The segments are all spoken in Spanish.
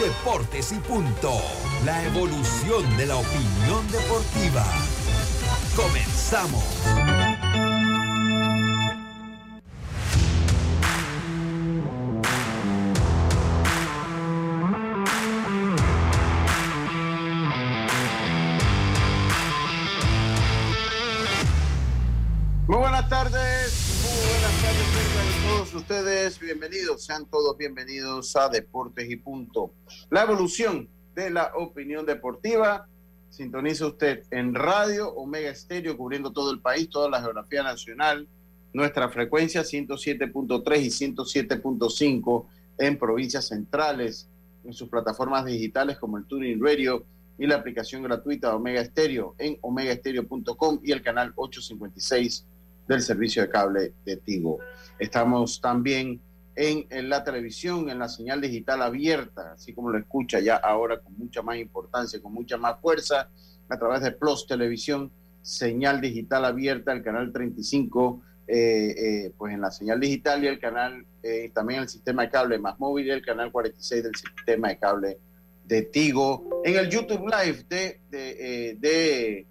Deportes y punto. La evolución de la opinión deportiva. Comenzamos. Muy buenas tardes, ustedes. Bienvenidos, sean todos bienvenidos a Deportes y Punto. La evolución de la opinión deportiva. Sintoniza usted en radio Omega Estéreo, cubriendo todo el país, toda la geografía nacional. Nuestra frecuencia 107.3 y 107.5 en provincias centrales, en sus plataformas digitales como el Tuning Radio y la aplicación gratuita Omega Estéreo en omegaestereo.com y el canal 856 del servicio de cable de Tigo. Estamos también en, en, la televisión, en la señal digital abierta, así como lo escucha ya ahora con mucha más importancia, con mucha más fuerza, a través de Plus Televisión, señal digital abierta, el canal 35, eh, eh, pues en la señal digital y el canal, eh, también el sistema de cable más móvil y el canal 46 del sistema de cable de Tigo, en el YouTube Live de, de, de el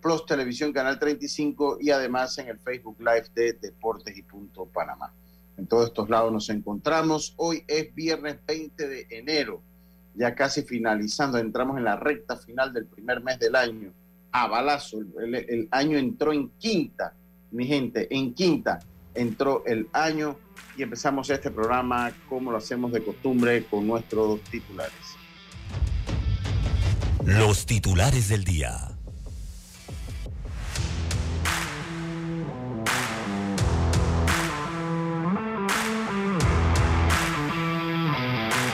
Plus Televisión Canal 35 y además en el Facebook Live de Deportes y Punto Panamá. En todos estos lados nos encontramos. Hoy es viernes 20 de enero, ya casi finalizando, entramos en la recta final del primer mes del año. A balazo, el, el año entró en quinta, mi gente, en quinta entró el año y empezamos este programa como lo hacemos de costumbre con nuestros titulares. Los titulares del día.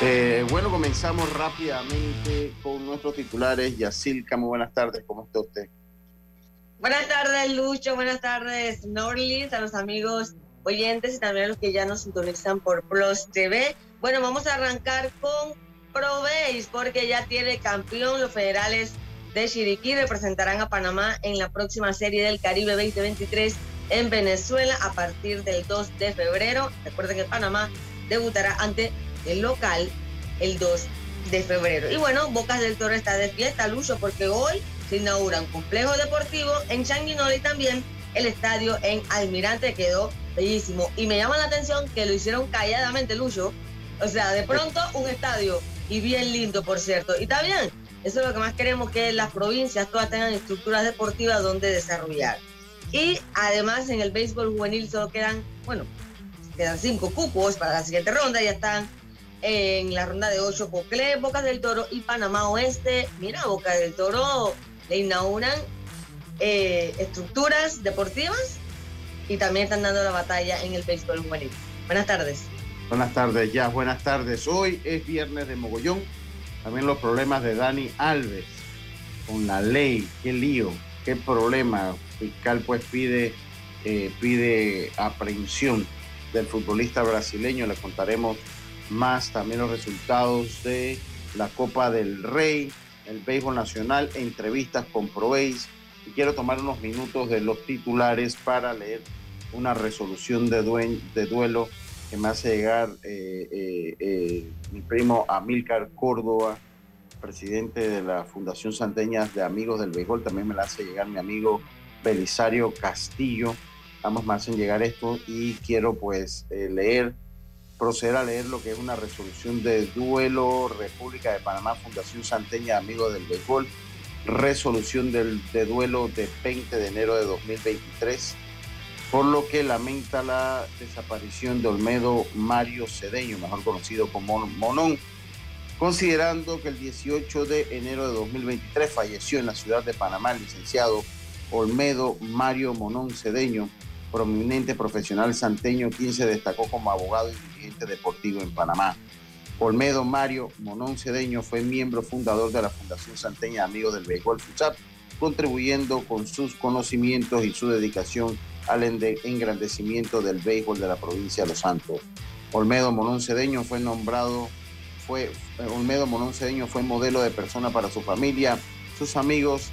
Eh, bueno, comenzamos rápidamente con nuestros titulares. Yacilca, muy buenas tardes, ¿cómo está usted? Buenas tardes, Lucho, buenas tardes, Norlis, a los amigos oyentes y también a los que ya nos sintonizan por Plus TV. Bueno, vamos a arrancar con ProBase porque ya tiene campeón los federales de Chiriquí. Representarán a Panamá en la próxima Serie del Caribe 2023 en Venezuela a partir del 2 de febrero. Recuerden que Panamá debutará ante el local el 2 de febrero. Y bueno, Bocas del Toro está de fiesta, Lucho, porque hoy se inaugura un complejo deportivo en Changuinola y también el estadio en Almirante quedó bellísimo. Y me llama la atención que lo hicieron calladamente, Lucho. O sea, de pronto un estadio y bien lindo, por cierto. Y bien, eso es lo que más queremos, que las provincias todas tengan estructuras deportivas donde desarrollar. Y además en el béisbol juvenil solo quedan, bueno, quedan cinco cupos para la siguiente ronda, ya están en la ronda de ocho Poclé, Boca del Toro y Panamá Oeste. Mira, Boca del Toro le inauguran eh, estructuras deportivas y también están dando la batalla en el béisbol juvenil. Buenas tardes. Buenas tardes, ya, buenas tardes. Hoy es viernes de mogollón. También los problemas de Dani Alves con la ley. Qué lío, qué problema. Fiscal pues pide, eh, pide aprehensión del futbolista brasileño. Le contaremos más también los resultados de la Copa del Rey, el béisbol nacional, entrevistas con Proveis. Y quiero tomar unos minutos de los titulares para leer una resolución de, de duelo que me hace llegar eh, eh, eh, mi primo Amílcar Córdoba, presidente de la Fundación Santeñas de Amigos del Béisbol. También me la hace llegar mi amigo Belisario Castillo. Ambos me hacen llegar esto y quiero pues leer proceder a leer lo que es una resolución de duelo República de Panamá, Fundación Santeña, Amigos del Béisbol, resolución del, de duelo de 20 de enero de 2023, por lo que lamenta la desaparición de Olmedo Mario Cedeño, mejor conocido como Monón, considerando que el 18 de enero de 2023 falleció en la ciudad de Panamá el licenciado Olmedo Mario Monón Cedeño, prominente profesional santeño, quien se destacó como abogado y dirigente deportivo en Panamá. Olmedo Mario Monón Cedeño fue miembro fundador de la Fundación Santeña Amigos del Béisbol FUSAP, contribuyendo con sus conocimientos y su dedicación al engrandecimiento del béisbol de la provincia de Los Santos. Olmedo Monón Cedeño fue nombrado, fue, eh, Olmedo Monón Cedeño fue modelo de persona para su familia, sus amigos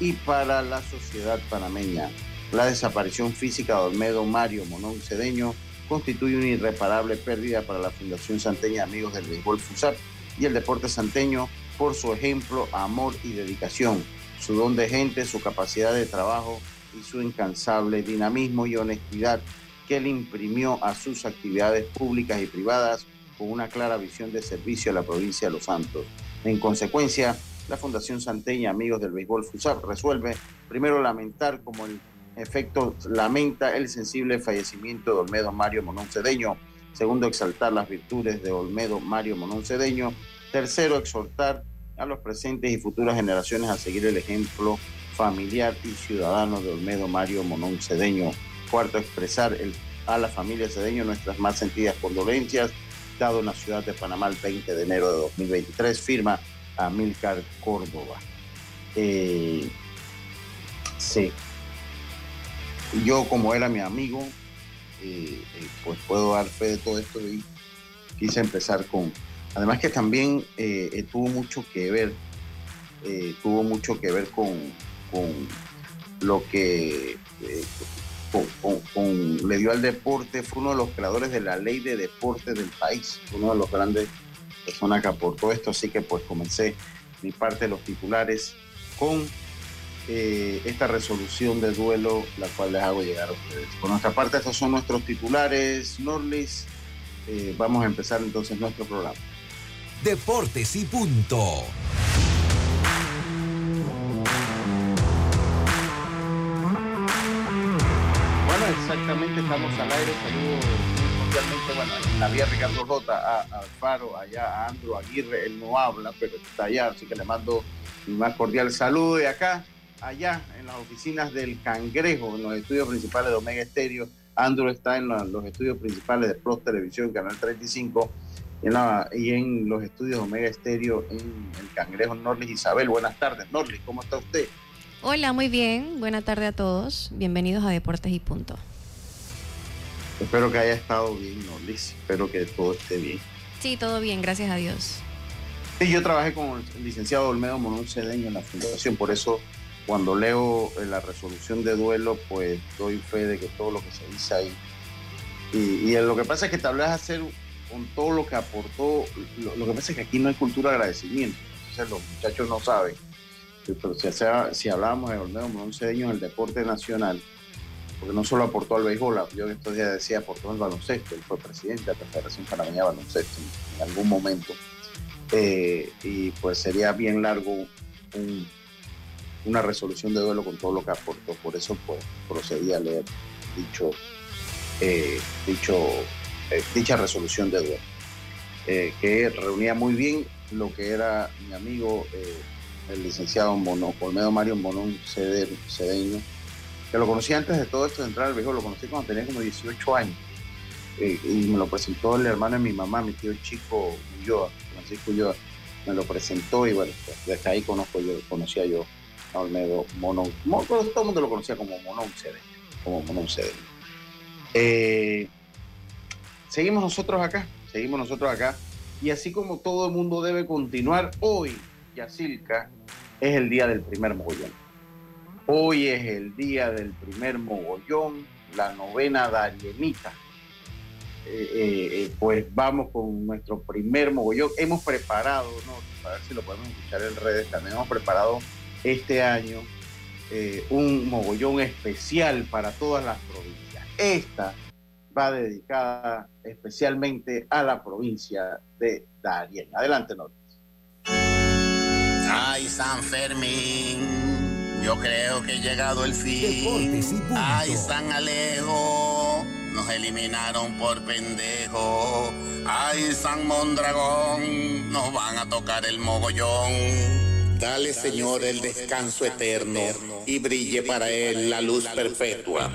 y para la sociedad panameña. La desaparición física de Olmedo Mario Monón Cedeño constituye una irreparable pérdida para la Fundación Santeña Amigos del Béisbol FUSAP y el deporte santeño por su ejemplo, amor y dedicación, su don de gente, su capacidad de trabajo y su incansable dinamismo y honestidad que le imprimió a sus actividades públicas y privadas con una clara visión de servicio a la provincia de Los Santos. En consecuencia, la Fundación Santeña Amigos del Béisbol FUSAP resuelve primero lamentar como el efecto lamenta el sensible fallecimiento de Olmedo Mario Monón Cedeño. Segundo, exaltar las virtudes de Olmedo Mario Monón Cedeño. Tercero, exhortar a los presentes y futuras generaciones a seguir el ejemplo familiar y ciudadano de Olmedo Mario Monón Cedeño. Cuarto, expresar a la familia Cedeño nuestras más sentidas condolencias, dado en la ciudad de Panamá el 20 de enero de 2023, firma Amílcar Córdoba. Eh, sí, yo como era mi amigo, eh, eh, pues puedo dar fe de todo esto y quise empezar con, además que también eh, tuvo mucho que ver, tuvo mucho que ver con, lo que le dio al deporte, fue uno de los creadores de la ley de deporte del país, uno de los grandes personas que aportó esto, así que pues comencé mi parte de los titulares con eh, esta resolución de duelo, la cual les hago llegar a ustedes. Por nuestra parte, estos son nuestros titulares, Norlis. Eh, vamos a empezar entonces nuestro programa. Deportes y punto. Bueno, exactamente, estamos al aire. Saludos cordialmente, bueno, la vía Ricardo Rota, a, Alfaro, allá a Andro Aguirre, él no habla, pero está allá, así que le mando mi más cordial saludo de acá allá en las oficinas del Cangrejo, en los estudios principales de Omega Estéreo. Andrew está en los estudios principales de Plus Televisión, Canal 35, y en los estudios Omega Estéreo en el Cangrejo Norlis. Isabel, buenas tardes. Norlis, ¿cómo está usted? Hola, muy bien. Buena tarde a todos. Bienvenidos a Deportes y Punto. Espero que haya estado bien, Norlis. Espero que todo esté bien. Sí, todo bien, gracias a Dios. Sí, yo trabajé con el licenciado Olmedo Monón Cedeño en la fundación, por eso cuando leo eh, la resolución de duelo, pues doy fe de que todo lo que se dice ahí. Y, lo que pasa es que tal vez hacer con todo lo que aportó, lo, que pasa es que aquí no hay cultura de agradecimiento. Entonces los muchachos no saben. Pero si, si hablábamos de Olmedo Morón Cedeño en el deporte nacional, porque no solo aportó al béisbol, yo en estos días decía aportó al baloncesto, él fue presidente de la Federación Panameña de Baloncesto en, algún momento. Eh, y pues sería bien largo un, una resolución de duelo con todo lo que aportó. Por eso pues, procedí a leer dicho, eh, dicho, eh, dicha resolución de duelo, eh, que reunía muy bien lo que era mi amigo, el licenciado Mono, Olmedo Mario Monón Cedeño, que lo conocí antes de todo esto de entrar al viejo, lo conocí cuando tenía como 18 años. y me lo presentó el hermano de mi mamá, mi tío chico Ulloa, Francisco Ulloa, me lo presentó y bueno, pues, desde ahí conozco yo, conocía yo Olmedo Monón. Todo el mundo lo conocía como Monón CD. Como Monón eh, seguimos nosotros acá, seguimos nosotros acá. Y así como todo el mundo debe continuar, hoy, Yacilca, es el día del primer mogollón. Hoy es el día del primer mogollón, la novena Darienita. Eh, eh, pues vamos con nuestro primer mogollón. Hemos preparado, ¿no? a ver si lo podemos escuchar en redes, también hemos preparado este año eh, un mogollón especial para todas las provincias. Esta va dedicada especialmente a la provincia de Darien. Adelante, Norte. Ay, San Fermín, yo creo que ha llegado el fin. Ay, San Alejo, nos eliminaron por pendejo. Ay, San Mondragón, nos van a tocar el mogollón. Dale, Señor, el descanso eterno y brille para él la luz perpetua.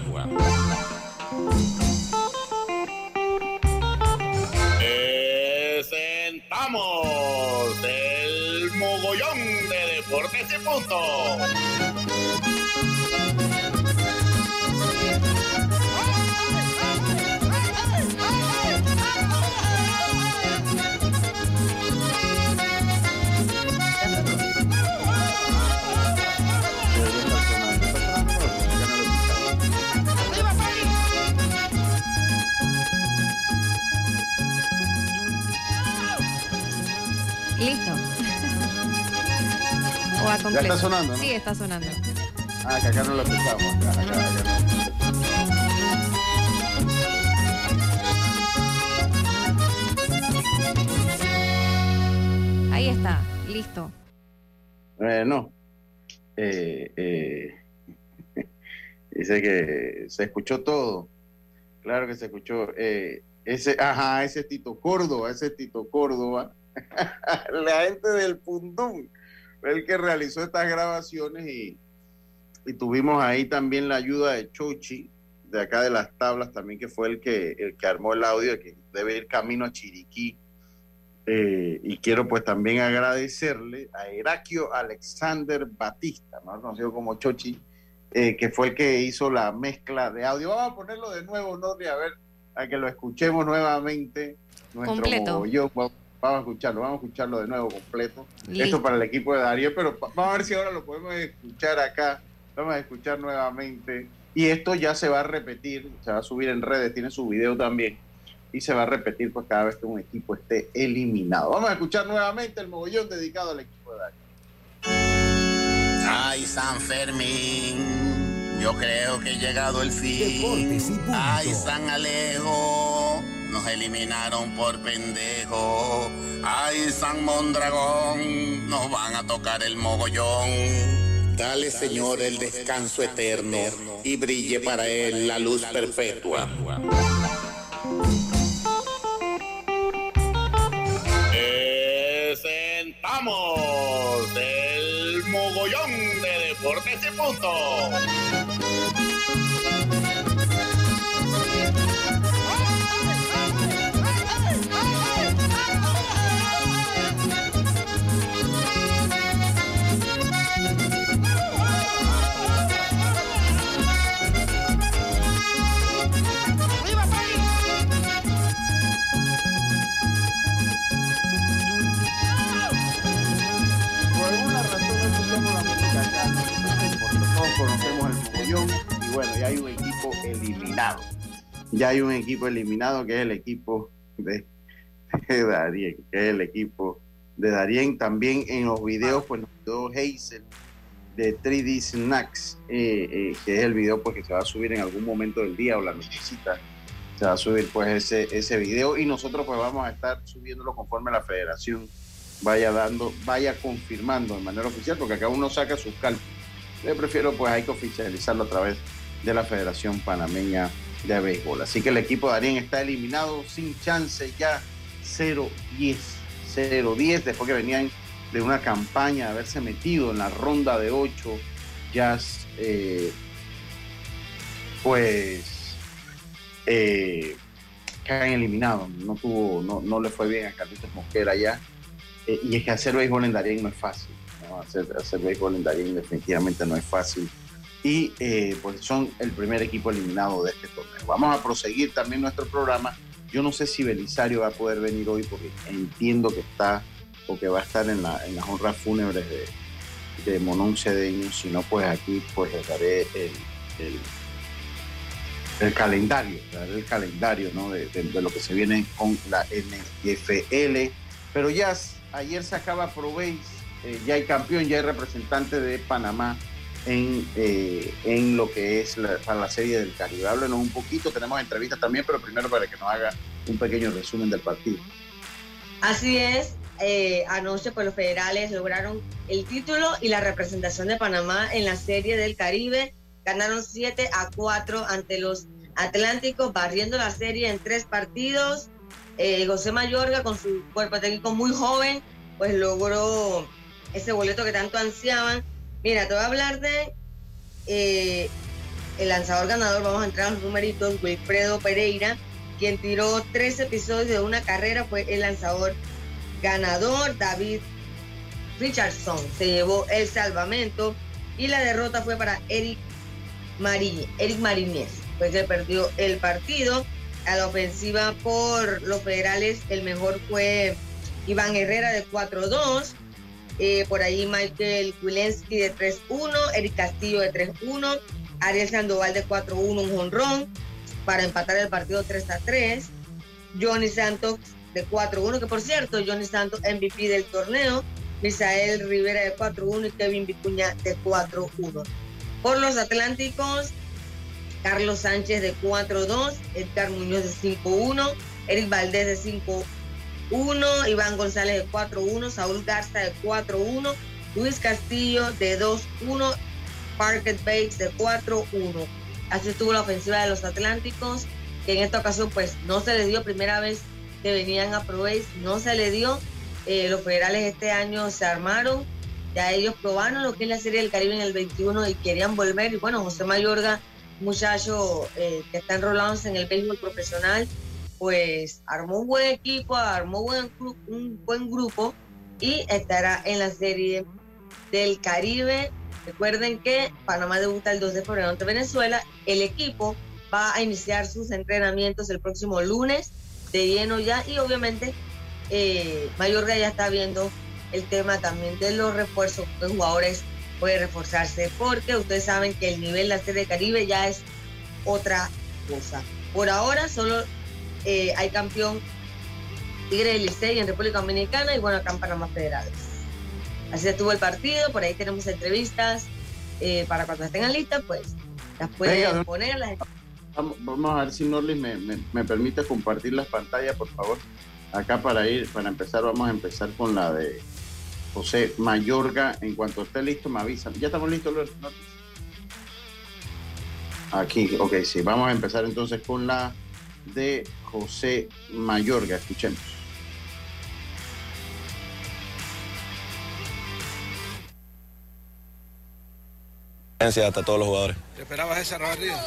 Presentamos el mogollón de deportes de punto. Completo. Ya está sonando, ¿no? Sí, está sonando. Ah, que acá no lo escuchamos. Acá, acá, acá no. Ahí está, listo. Bueno, eh, eh, dice que se escuchó todo. Claro que se escuchó. Eh, ese, ajá, ese es Tito Córdoba, ese es Tito Córdoba. La gente del Pundún fue el que realizó estas grabaciones y, y tuvimos ahí también la ayuda de Chochi, de acá de las tablas también, que fue el que, el que armó el audio, que debe ir camino a Chiriquí. Eh, y quiero pues también agradecerle a Heraquio Alexander Batista, más conocido como Chochi, eh, que fue el que hizo la mezcla de audio. Vamos a ponerlo de nuevo, Norri, a ver, a que lo escuchemos nuevamente. Nuestro Completo. mogollón. Vamos a escucharlo, vamos a escucharlo de nuevo completo. Listo. Esto para el equipo de Darío, pero vamos a ver si ahora lo podemos escuchar acá. Vamos a escuchar nuevamente. Y esto ya se va a repetir, se va a subir en redes, tiene su video también. Y se va a repetir pues cada vez que un equipo esté eliminado. Vamos a escuchar nuevamente el mogollón dedicado al equipo de Darío. Ay, San Fermín, yo creo que ha llegado el fin. Ay, San Alejo, nos eliminaron por pendejo. Ay, San Mondragón, nos van a tocar el mogollón. Dale, Señor, el descanso eterno y brille para él la luz perpetua. Presentamos el mogollón de deportes y punto. Ya hay un equipo eliminado que es el equipo de, de Darien, que es el equipo de Darien. También en los videos, pues nos quedó Hazel de 3D Snacks, eh, eh, que es el video pues, que se va a subir en algún momento del día o la nochecita. Se va a subir pues ese, ese video y nosotros pues vamos a estar subiéndolo conforme la federación vaya dando, vaya confirmando de manera oficial, porque acá uno saca sus cálculos. Yo prefiero, pues hay que oficializarlo a través de la Federación Panameña de Béisbol. Así que el equipo de Darien está eliminado sin chance ya 0-10. 0-10 después que venían de una campaña de haberse metido en la ronda de 8. Ya, eh, pues, eh, caen eliminados. No tuvo, no, no le fue bien a Carlitos Mosquera ya. Eh, y es que hacer béisbol en Darien no es fácil. Hacer, hacer béisbol en Darien definitivamente no es fácil. Y eh, pues son el primer equipo eliminado de este torneo. Vamos a proseguir también nuestro programa. Yo no sé si Belisario va a poder venir hoy porque entiendo que está o que va a estar en, la, en las honras fúnebres de, Monón Cedeño. Si no, pues aquí pues les daré el, el, calendario, daré el calendario ¿no? de, lo que se viene con la NFL. Pero ya ayer se acaba Proveis, eh, ya hay campeón, ya hay representante de Panamá en, eh, en lo que es la, para la serie del Caribe. Háblenos un poquito, tenemos entrevistas también, pero primero para que nos haga un pequeño resumen del partido. Así es, eh, anoche pues los federales lograron el título y la representación de Panamá en la Serie del Caribe. Ganaron 7 a 4 ante los Atlánticos, barriendo la serie en tres partidos. Eh, José Mayorga, con su cuerpo técnico muy joven, pues logró ese boleto que tanto ansiaban. Mira, te voy a hablar de eh, el lanzador ganador. Vamos a entrar a los numeritos. Wilfredo Pereira, quien tiró tres episodios de una carrera, fue el lanzador ganador. David Richardson se llevó el salvamento y la derrota fue para Eric, Marí, Eric Marinés, pues que perdió el partido. A la ofensiva por los federales, el mejor fue Iván Herrera de 4-2. Eh, por ahí Michael Kulensky de 3-1, Eric Castillo de 3-1, Ariel Sandoval de 4-1, un jonrón para empatar el partido 3-3. Johnny Santos de 4-1, que por cierto, Johnny Santos MVP del torneo, Misael Rivera de 4-1 y Kevin Vicuña de 4-1. Por los Atlánticos, Carlos Sánchez de 4-2, Edgar Muñoz de 5-1, Eric Valdés de 5-1, Iván González de 4-1, Saúl Garza de 4-1, Luis Castillo de 2-1, Parker Bates de 4-1. Así estuvo la ofensiva de los Atlánticos, que en esta ocasión pues no se les dio primera vez que venían a Pro no se le dio. Eh, los federales este año se armaron, ya ellos probaron lo que es la Serie del Caribe en el 21 y querían volver. Y bueno, José Mayorga, muchacho eh, que está enrolándose en el béisbol profesional, pues armó un buen equipo, armó un buen grupo y estará en la Serie del Caribe. Recuerden que Panamá debuta el 2 de febrero ante Venezuela. El equipo va a iniciar sus entrenamientos el próximo lunes de lleno ya y obviamente eh, Mayorga ya está viendo el tema también de los refuerzos, los jugadores puede reforzarse porque ustedes saben que el nivel de la Serie Caribe ya es otra cosa. Por ahora solo eh, hay campeón Tigre del Licey en República Dominicana y bueno, acá en Panamá Federales. Así estuvo el partido, por ahí tenemos entrevistas eh, para cuando estén listas, pues las pueden poner. Vamos, a ver si Norlis me, me, permite compartir las pantallas, por favor. Acá para ir, para empezar, vamos a empezar con la de José Mayorga. En cuanto esté listo, me avisan. ¿Ya estamos listos, Norlis? Aquí, ok, sí. Vamos a empezar entonces con la de José Mayorga. Escuchemos. Hasta todos los jugadores. ¿Te esperabas esa barrida?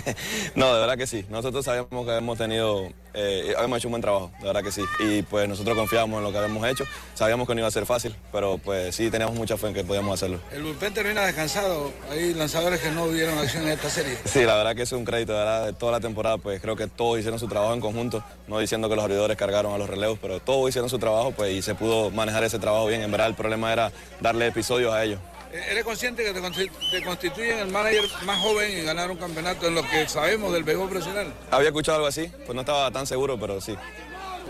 no, de verdad que sí. Nosotros sabíamos que hemos tenido, eh, habíamos hecho un buen trabajo, de verdad que sí. Y pues nosotros confiábamos en lo que habíamos hecho. Sabíamos que no iba a ser fácil, pero pues sí teníamos mucha fe en que podíamos hacerlo. El bullpen termina descansado. Hay lanzadores que no dieron acción en esta serie. Sí, la verdad que es un crédito, de verdad, de toda la temporada. Pues creo que todos hicieron su trabajo en conjunto, no diciendo que los abridores cargaron a los relevos, pero todos hicieron su trabajo pues y se pudo manejar ese trabajo bien. En verdad el problema era darle episodios a ellos. ¿Eres consciente que te, constituyen el manager más joven en ganar un campeonato en lo que sabemos del béisbol profesional? Había escuchado algo así, pues no estaba tan seguro, pero sí.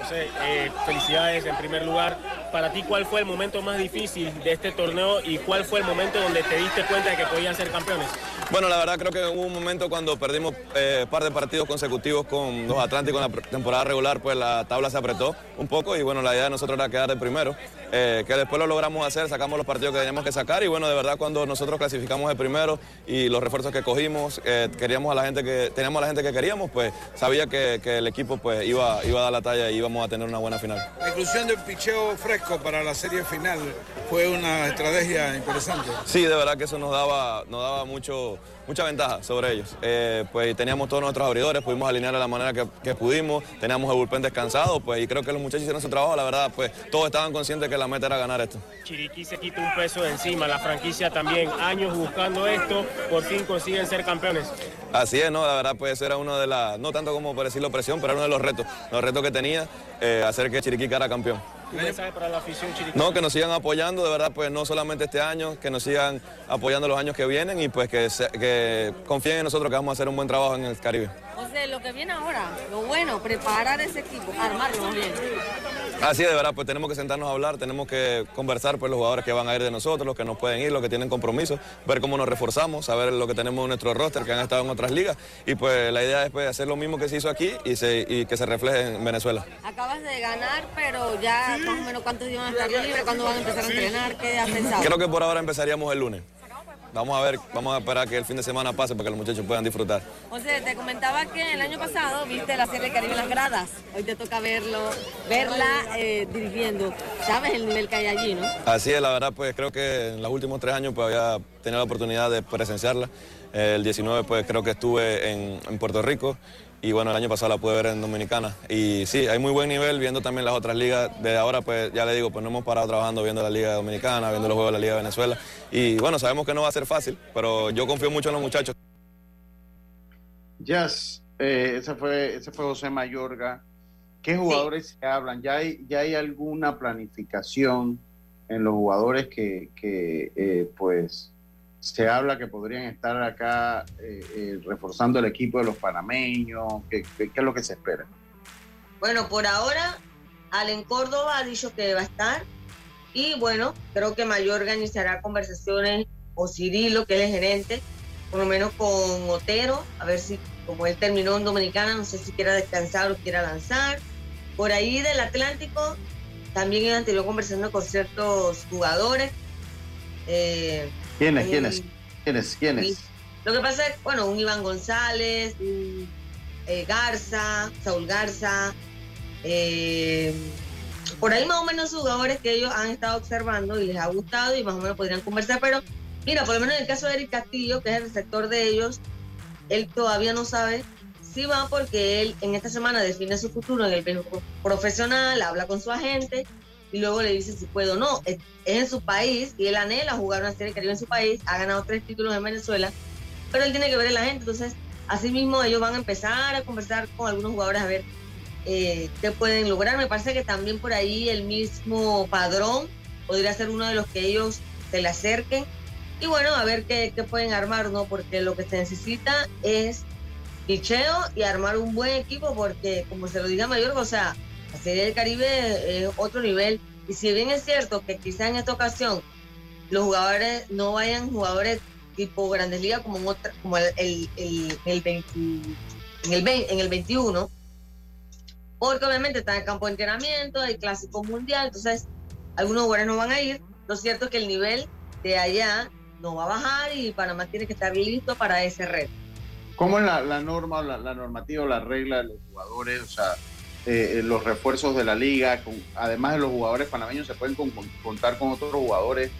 José, eh, felicidades en primer lugar. Para ti, ¿cuál fue el momento más difícil de este torneo y cuál fue el momento donde te diste cuenta de que podían ser campeones? Bueno, la verdad creo que hubo un momento cuando perdimos eh, par de partidos consecutivos con los Atlánticos en la temporada regular, pues la tabla se apretó un poco y bueno, la idea de nosotros era quedar de primero, eh, que después lo logramos hacer, sacamos los partidos que teníamos que sacar y bueno, de verdad cuando nosotros clasificamos de primero y los refuerzos que cogimos, eh, queríamos a la gente que, teníamos a la gente que queríamos, pues sabía que, el equipo pues iba, iba a dar la talla y íbamos a tener una buena final. La inclusión del picheo fresco para la serie final fue una estrategia interesante. Sí, de verdad que eso nos daba, nos daba mucho mucha ventaja sobre ellos. Eh, pues teníamos todos nuestros abridores, pudimos alinear de la manera que, pudimos, teníamos el bullpen descansado, pues y creo que los muchachos hicieron su trabajo, la verdad, pues todos estaban conscientes que la meta era ganar esto. Chiriquí se quita un peso de encima, la franquicia también, años buscando esto, por fin consiguen ser campeones. Así es, ¿no? La verdad, pues era uno de las, no tanto como por decirlo presión, pero era uno de los retos, los retos que tenía, eh, hacer que Chiriquí cara campeón. No, que nos sigan apoyando, de verdad, pues no solamente este año, que nos sigan apoyando los años que vienen y pues que, que confíen en nosotros que vamos a hacer un buen trabajo en el Caribe. O sea, lo que viene ahora, lo bueno, preparar ese equipo, armarlo bien. Así es, de verdad, pues tenemos que sentarnos a hablar, tenemos que conversar pues los jugadores que van a ir de nosotros, los que no pueden ir, los que tienen compromiso, ver cómo nos reforzamos, saber lo que tenemos en nuestro roster, que han estado en otras ligas, y pues la idea es pues, hacer lo mismo que se hizo aquí y, que se refleje en Venezuela. Acabas de ganar, pero ya más o menos cuántos días van a estar libres, cuándo van a empezar a entrenar, ¿qué has pensado? Creo que por ahora empezaríamos el lunes. Vamos a ver, vamos a esperar que el fin de semana pase para que los muchachos puedan disfrutar. José, te comentaba que el año pasado viste la serie Caribe en las gradas. Hoy te toca verlo, verla eh, dirigiendo. ¿Sabes el nivel que hay allí, no? Así es, la verdad, pues creo que en los últimos tres años pues había tenido la oportunidad de presenciarla. El 19 pues creo que estuve en, en Puerto Rico y bueno, el año pasado la pude ver en Dominicana. Y sí, hay muy buen nivel viendo también las otras ligas. Desde ahora, pues ya le digo, pues no hemos parado trabajando viendo la Liga Dominicana, viendo los juegos de la Liga de Venezuela. Y bueno, sabemos que no va a ser fácil, pero yo confío mucho en los muchachos. Yes, eh, ese, fue, ese fue José Mayorga. ¿Qué jugadores se hablan? ¿Ya hay, ¿Ya hay alguna planificación en los jugadores que, que eh, pues se habla que podrían estar acá eh, eh, reforzando el equipo de los panameños? ¿Qué, ¿Qué, es lo que se espera? Bueno, por ahora, Allen Córdoba ha dicho que va a estar. Y bueno, creo que Mayorga iniciará conversaciones, o Cirilo, que es el gerente, por lo menos con Otero, a ver si, como él terminó en Dominicana, no sé si quiera descansar o quiera lanzar. Por ahí del Atlántico, también han tenido conversando con ciertos jugadores. Eh, ¿Quiénes? ¿Quiénes? ¿Quiénes? ¿Quiénes? Lo que pasa es, bueno, un Iván González, un eh, Garza, Saúl Garza, eh, por ahí más o menos jugadores que ellos han estado observando y les ha gustado y más o menos podrían conversar, pero mira, por lo menos en el caso de Eric Castillo, que es el sector de ellos, él todavía no sabe si va porque él en esta semana define su futuro en el profesional, habla con su agente y luego le dice si puede o no. Es, en su país y él anhela jugar una serie Caribe en su país, ha ganado tres títulos en Venezuela, pero él tiene que ver a la gente. Entonces, así mismo ellos van a empezar a conversar con algunos jugadores a ver eh, qué pueden lograr. Me parece que también por ahí el mismo padrón podría ser uno de los que ellos se le acerquen. Y bueno, a ver qué, qué pueden armar, ¿no? Porque lo que se necesita es picheo y armar un buen equipo, porque como se lo diga Mayor, o sea, la Serie del Caribe es otro nivel. Y si bien es cierto que quizá en esta ocasión los jugadores no vayan jugadores tipo Grandes Ligas como en otra, como el, el, el, el en, el en el 21, porque obviamente está en el campo de entrenamiento, hay clásico mundial, entonces algunos jugadores no van a ir. Lo cierto es que el nivel de allá no va a bajar y Panamá tiene que estar listo para ese reto. ¿Cómo es la, norma, la, la normativa, la regla de los jugadores? O sea, eh, eh, los refuerzos de la liga, con, además de los jugadores panameños, se pueden contar con otros jugadores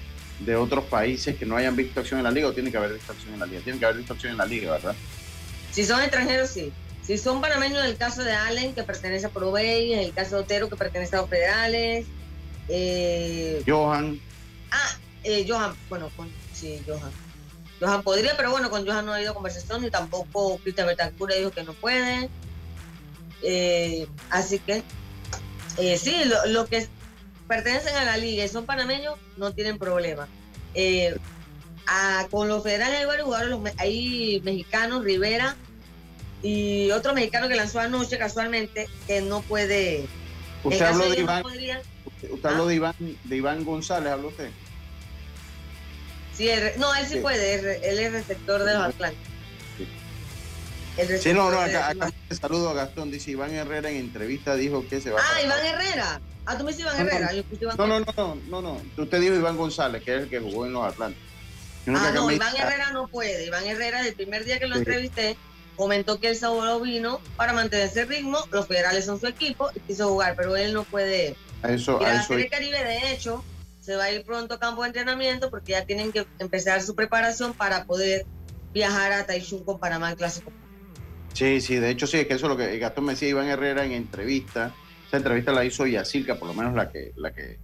de otros países que no hayan visto acción en la liga o tiene que haber visto acción en la liga. Tiene que haber visto acción en la liga, ¿verdad? Si son extranjeros, sí. Si son panameños, en el caso de Allen, que pertenece a Provey, en el caso de Otero, que pertenece a los federales. Eh... Johan. Ah, eh, Johan, bueno, con, sí, Johan. Johan podría, pero bueno, con Johan no ha habido conversación y tampoco Cristian Betancur dijo que no puede. Eh, así que, eh, sí, los lo que pertenecen a la liga y son panameños no tienen problema. Eh, con los federales hay varios jugadores, hay mexicanos, Rivera y otro mexicano que lanzó anoche casualmente, que no puede... Usted habló de Iván, usted habló de Iván, de Iván González, ¿habló usted? Sí, no, él sí, puede, él es receptor de los Atlánticos. Sí, no, no, acá, acá saludo a Gastón. Dice Iván Herrera en entrevista dijo que se va ah, Iván Herrera. Ah, tú me dices Iván Herrera. No, no, no, no, no, Usted dijo Iván González, que es el que jugó en los Atlantes. Ah, no, Iván Herrera no puede. Iván Herrera, el primer día que lo entrevisté, comentó que el sábado vino para mantener ese ritmo. Los federales son su equipo y quiso jugar, pero él no puede a eso, ir a, la Serie Caribe. De hecho, se va a ir pronto a campo de entrenamiento porque ya tienen que empezar su preparación para poder viajar a Taichung con Panamá en Clásico Sí, sí, de hecho sí, es que eso es lo que Gastón me decía Iván Herrera en entrevista. Esa entrevista la hizo Yacirca, por lo menos la que, la que,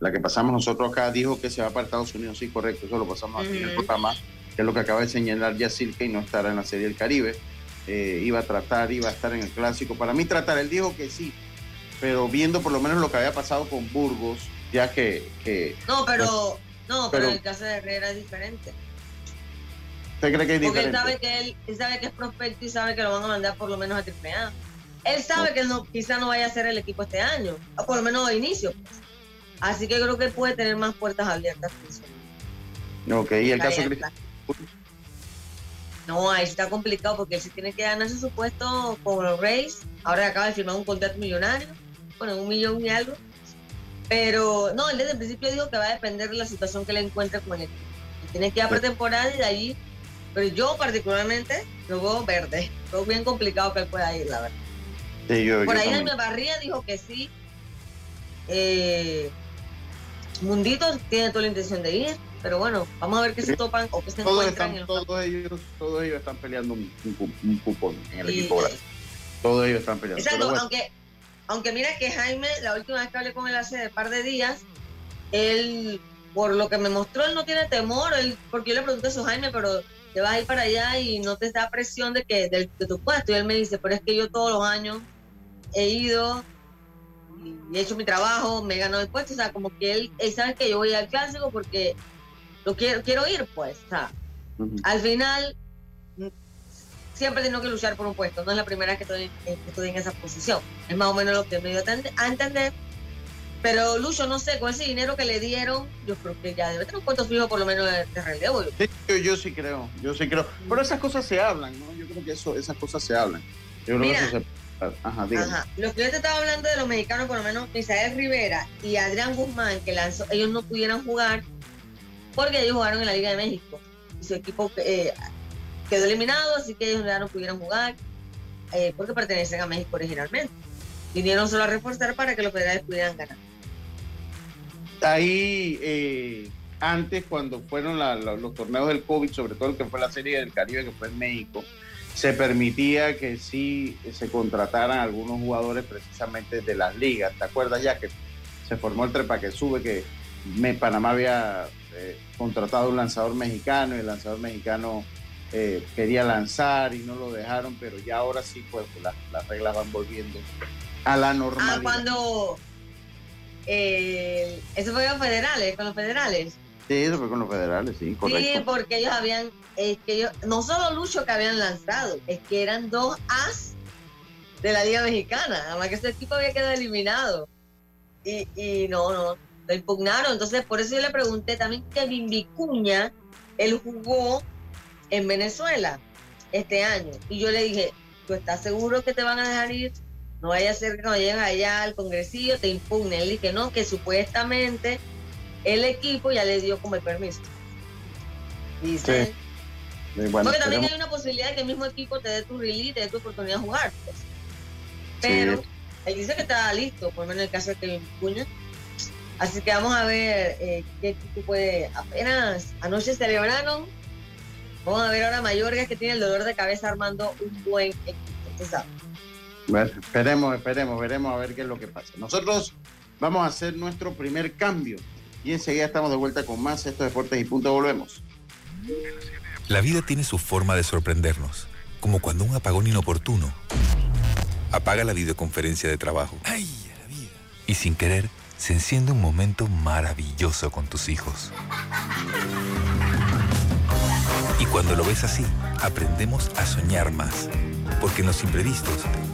la que pasamos nosotros acá, dijo que se va para Estados Unidos, sí, correcto, eso lo pasamos aquí en el programa, que es lo que acaba de señalar Yacirca y no estará en la Serie del Caribe. Eh, iba a tratar, iba a estar en el clásico. Para mí tratar, él dijo que sí, pero viendo por lo menos lo que había pasado con Burgos, ya que... que no, pero, no, pero, pero en el caso de Herrera es diferente. ¿Usted cree que es Porque diferente? él sabe que él, sabe que es prospecto y sabe que lo van a mandar por lo menos a AAA. Él sabe que no, quizá no vaya a ser el equipo este año, o por lo menos a inicio. Pues. Así que creo que puede tener más puertas abiertas. Ok, y el caso de No, ahí está complicado porque él sí tiene que ganarse su puesto con los Rays. Ahora acaba de firmar un contrato millonario, bueno, un millón y algo. Pero no, él desde el principio dijo que va a depender de la situación que le encuentre con el equipo. Tiene que ir a pretemporada y de allí pero yo particularmente lo veo verde. Lo bien complicado que él pueda ir, la verdad. Sí, yo, Por yo ahí. Jaime Barría dijo que sí. Eh, Mundito tiene toda la intención de ir, pero bueno, vamos a ver qué se topan o qué se todos, encuentran. están, en el todos, ellos, todos ellos están peleando un, un, un cupón en el y, equipo grande. Todos ellos están peleando. Exacto, aunque, aunque mira que Jaime, la última vez que hablé con él hace un par de días, él, por lo que me mostró, él no tiene temor, él, porque yo le pregunté eso a Jaime, pero te vas a ir para allá y no te da presión de que, de, tu puesto. Y él me dice, pero es que yo todos los años he ido y he hecho mi trabajo, me he ganado el puesto, o sea, como que él, él sabe que yo voy al clásico porque lo quiero, quiero ir, pues, o sea, al final siempre tengo que luchar por un puesto, no es la primera vez que estoy, estoy en esa posición, es más o menos lo que me dio a entender, pero Lucho, no sé, con ese dinero que le dieron, yo creo que ya debe tener un puesto fijo por lo menos de, relevo. Sí, yo, sí creo, yo sí creo, pero esas cosas se hablan, ¿no? Yo creo que eso, esas cosas se hablan. Yo creo que eso se Ajá, Ajá. Los que yo te estaba hablando de los mexicanos, por lo menos Misael Rivera y Adrián Guzmán, que lanzó, ellos no pudieran jugar porque ellos jugaron en la Liga de México. Y su equipo eh, quedó eliminado, así que ellos ya no pudieron jugar eh, porque pertenecen a México originalmente. Vinieron solo a reforzar para que los federales pudieran ganar. Ahí, eh, antes, cuando fueron los torneos del COVID, sobre todo el que fue la Serie del Caribe, que fue en México, se permitía que sí se contrataran algunos jugadores precisamente de las ligas. ¿Te acuerdas ya que se formó el trepa que sube que Panamá había eh, contratado un lanzador mexicano y el lanzador mexicano eh, quería lanzar y no lo dejaron, pero ya ahora sí, pues, las reglas van volviendo a la normalidad. Ah, cuando eh, eso fue con federales, con los federales. Sí, eso fue con los federales, sí, correcto. Sí, porque ellos habían es que yo, no solo Lucho que habían lanzado, es que eran dos as de la Liga Mexicana, además que ese equipo había quedado eliminado. Y, y no, no, lo impugnaron. Entonces, por eso yo le pregunté también que Vicuña, él jugó en Venezuela este año. Y yo le dije, ¿tú estás seguro que te van a dejar ir? No vaya a ser que cuando llegues allá al congresillo te impugnen. Él dije, no, que supuestamente el equipo ya le dio como el permiso. Dice, porque también hay una posibilidad de que el mismo equipo te dé tu release, te dé tu oportunidad de jugar. Pues. Pero él dice que está listo, por lo menos en el caso de que Puña. Así que vamos a ver eh, qué equipo puede. Apenas anoche celebraron. Vamos a ver ahora Mayorga que tiene el dolor de cabeza armando un buen equipo. Bueno, esperemos, esperemos, veremos a ver qué es lo que pasa. Nosotros vamos a hacer nuestro primer cambio y enseguida estamos de vuelta con más estos deportes y punto volvemos. La vida tiene su forma de sorprendernos, como cuando un apagón inoportuno apaga la videoconferencia de trabajo. ¡Ay, la vida! Y sin querer, se enciende un momento maravilloso con tus hijos. Y cuando lo ves así, aprendemos a soñar más, porque en los imprevistos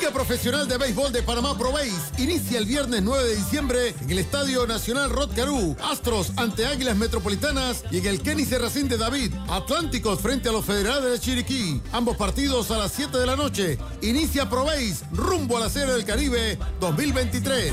Profesional de Béisbol de Panamá Pro inicia el viernes 9 de diciembre en el Estadio Nacional Rod Astros ante Águilas Metropolitanas y en el Kenny Serracín de David. Atlánticos frente a los Federales de Chiriquí. Ambos partidos a las 7 de la noche. Inicia Pro rumbo a la Serie del Caribe 2023.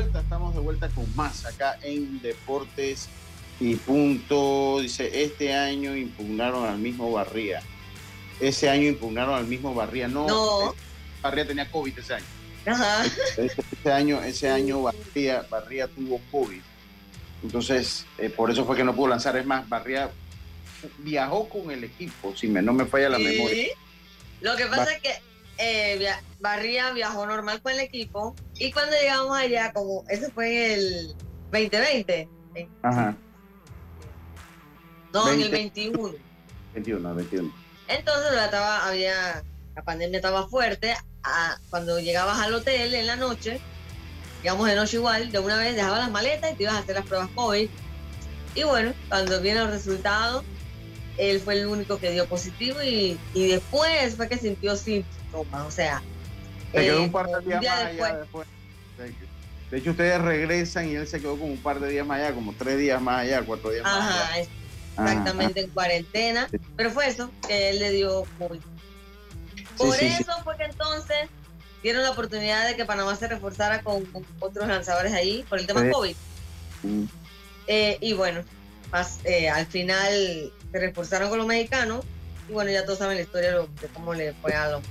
Vuelta, estamos de vuelta con más acá en Deportes y Punto. Dice, este año impugnaron al mismo Barría. Ese año impugnaron al mismo Barría. No, Barría tenía COVID ese año. Ajá. Ese, año, ese año Barría, Barría tuvo COVID. Entonces, eh, por eso fue que no pudo lanzar. Es más, Barría viajó con el equipo, si me, no me falla la memoria. Lo que pasa es que eh, Barría viajó normal con el equipo y cuando llegamos allá, como ese fue en el 2020. Ajá. No, en el 21. 21, 21. Entonces estaba, había, la pandemia estaba fuerte. cuando llegabas al hotel en la noche, llegamos de noche igual, de una vez dejabas las maletas y te ibas a hacer las pruebas COVID. Y bueno, cuando vienen los resultados, él fue el único que dio positivo y, y después fue que sintió síntomas, o sea... Se quedó un eh, par de días más allá después. De hecho, ustedes regresan y él se quedó como un par de días más allá, como tres días más allá, cuatro días más allá. Exactamente, en cuarentena. Pero fue eso, que él le dio COVID. Por eso fue que entonces dieron la oportunidad de que Panamá se reforzara con, otros lanzadores ahí por el tema COVID. Mm. Eh, y bueno, eh, al final se reforzaron con los mexicanos y bueno, ya todos saben la historia de cómo le fue a, los,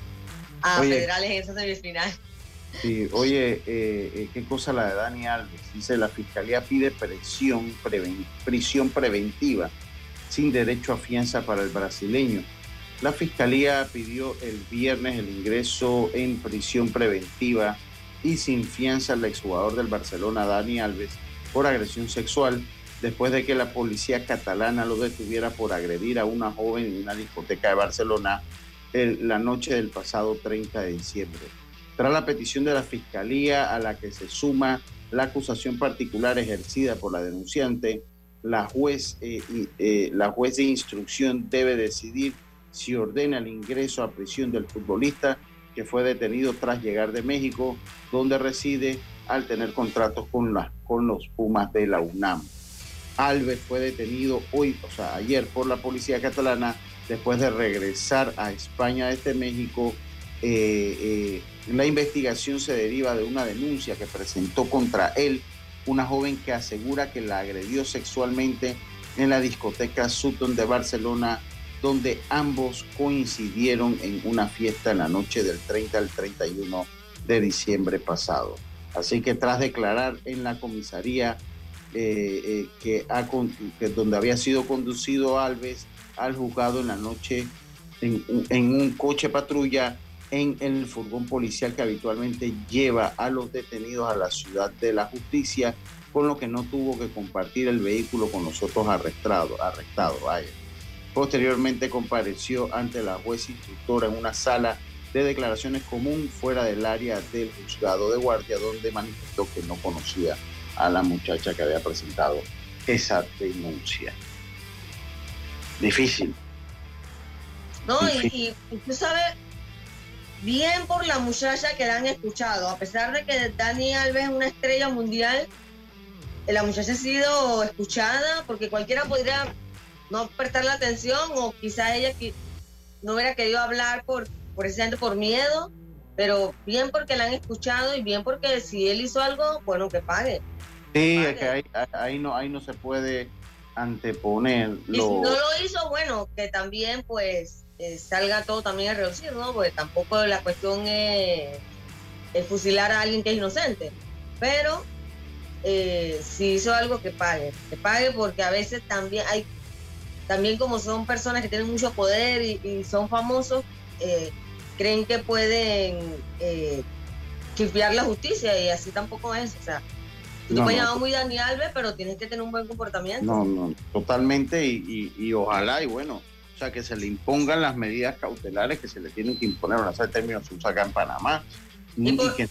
a Federales en esa semifinal. Sí, oye, eh, qué cosa la de Dani Alves. Dice, la fiscalía pide prisión, prisión preventiva sin derecho a fianza para el brasileño. La fiscalía pidió el viernes el ingreso en prisión preventiva y sin fianza al exjugador del Barcelona, Dani Alves, por agresión sexual después de que la policía catalana lo detuviera por agredir a una joven en una discoteca de Barcelona la noche del pasado 30 de diciembre. Tras la petición de la Fiscalía a la que se suma la acusación particular ejercida por la denunciante, la juez, eh, eh, la juez de instrucción debe decidir si ordena el ingreso a prisión del futbolista que fue detenido tras llegar de México, donde reside al tener contratos con, la, con los Pumas de la UNAM. Alves fue detenido hoy, o sea, ayer por la policía catalana después de regresar a España desde México. Eh, eh, la investigación se deriva de una denuncia que presentó contra él una joven que asegura que la agredió sexualmente en la discoteca Sutton de Barcelona, donde ambos coincidieron en una fiesta en la noche del 30 al 31 de diciembre pasado. Así que tras declarar en la comisaría eh, eh, que, donde había sido conducido Alves al juzgado en la noche en, un coche patrulla en el furgón policial que habitualmente lleva a los detenidos a la ciudad de la justicia, con lo que no tuvo que compartir el vehículo con los otros arrestados. arrestados Posteriormente compareció ante la juez instructora en una sala de declaraciones común fuera del área del juzgado de guardia, donde manifestó que no conocía a la muchacha que había presentado esa denuncia. Difícil. No, Y, tú sabes, bien por la muchacha que la han escuchado, a pesar de que Dani Alves es una estrella mundial, la muchacha ha sido escuchada porque cualquiera podría no prestarle atención o quizá ella no hubiera querido hablar por, precisamente por miedo, pero bien porque la han escuchado y bien porque si él hizo algo, bueno, que pague. Sí, es que ahí, no, ahí no se puede anteponer. Y si no lo hizo, bueno, que también pues eh, salga todo también a reducir, ¿no? Porque tampoco la cuestión es, fusilar a alguien que es inocente. Pero eh, si hizo algo, que pague. Que pague porque a veces también hay, también como son personas que tienen mucho poder y, son famosos, eh, creen que pueden eh, la justicia y así tampoco es. O sea, Tú no, puedes llamar muy Dani Alves, pero tienes que tener un buen comportamiento. No, no, totalmente y, ojalá y bueno, o sea, que se le impongan las medidas cautelares que se le tienen que imponer, en ese término se usa acá en Panamá y, que,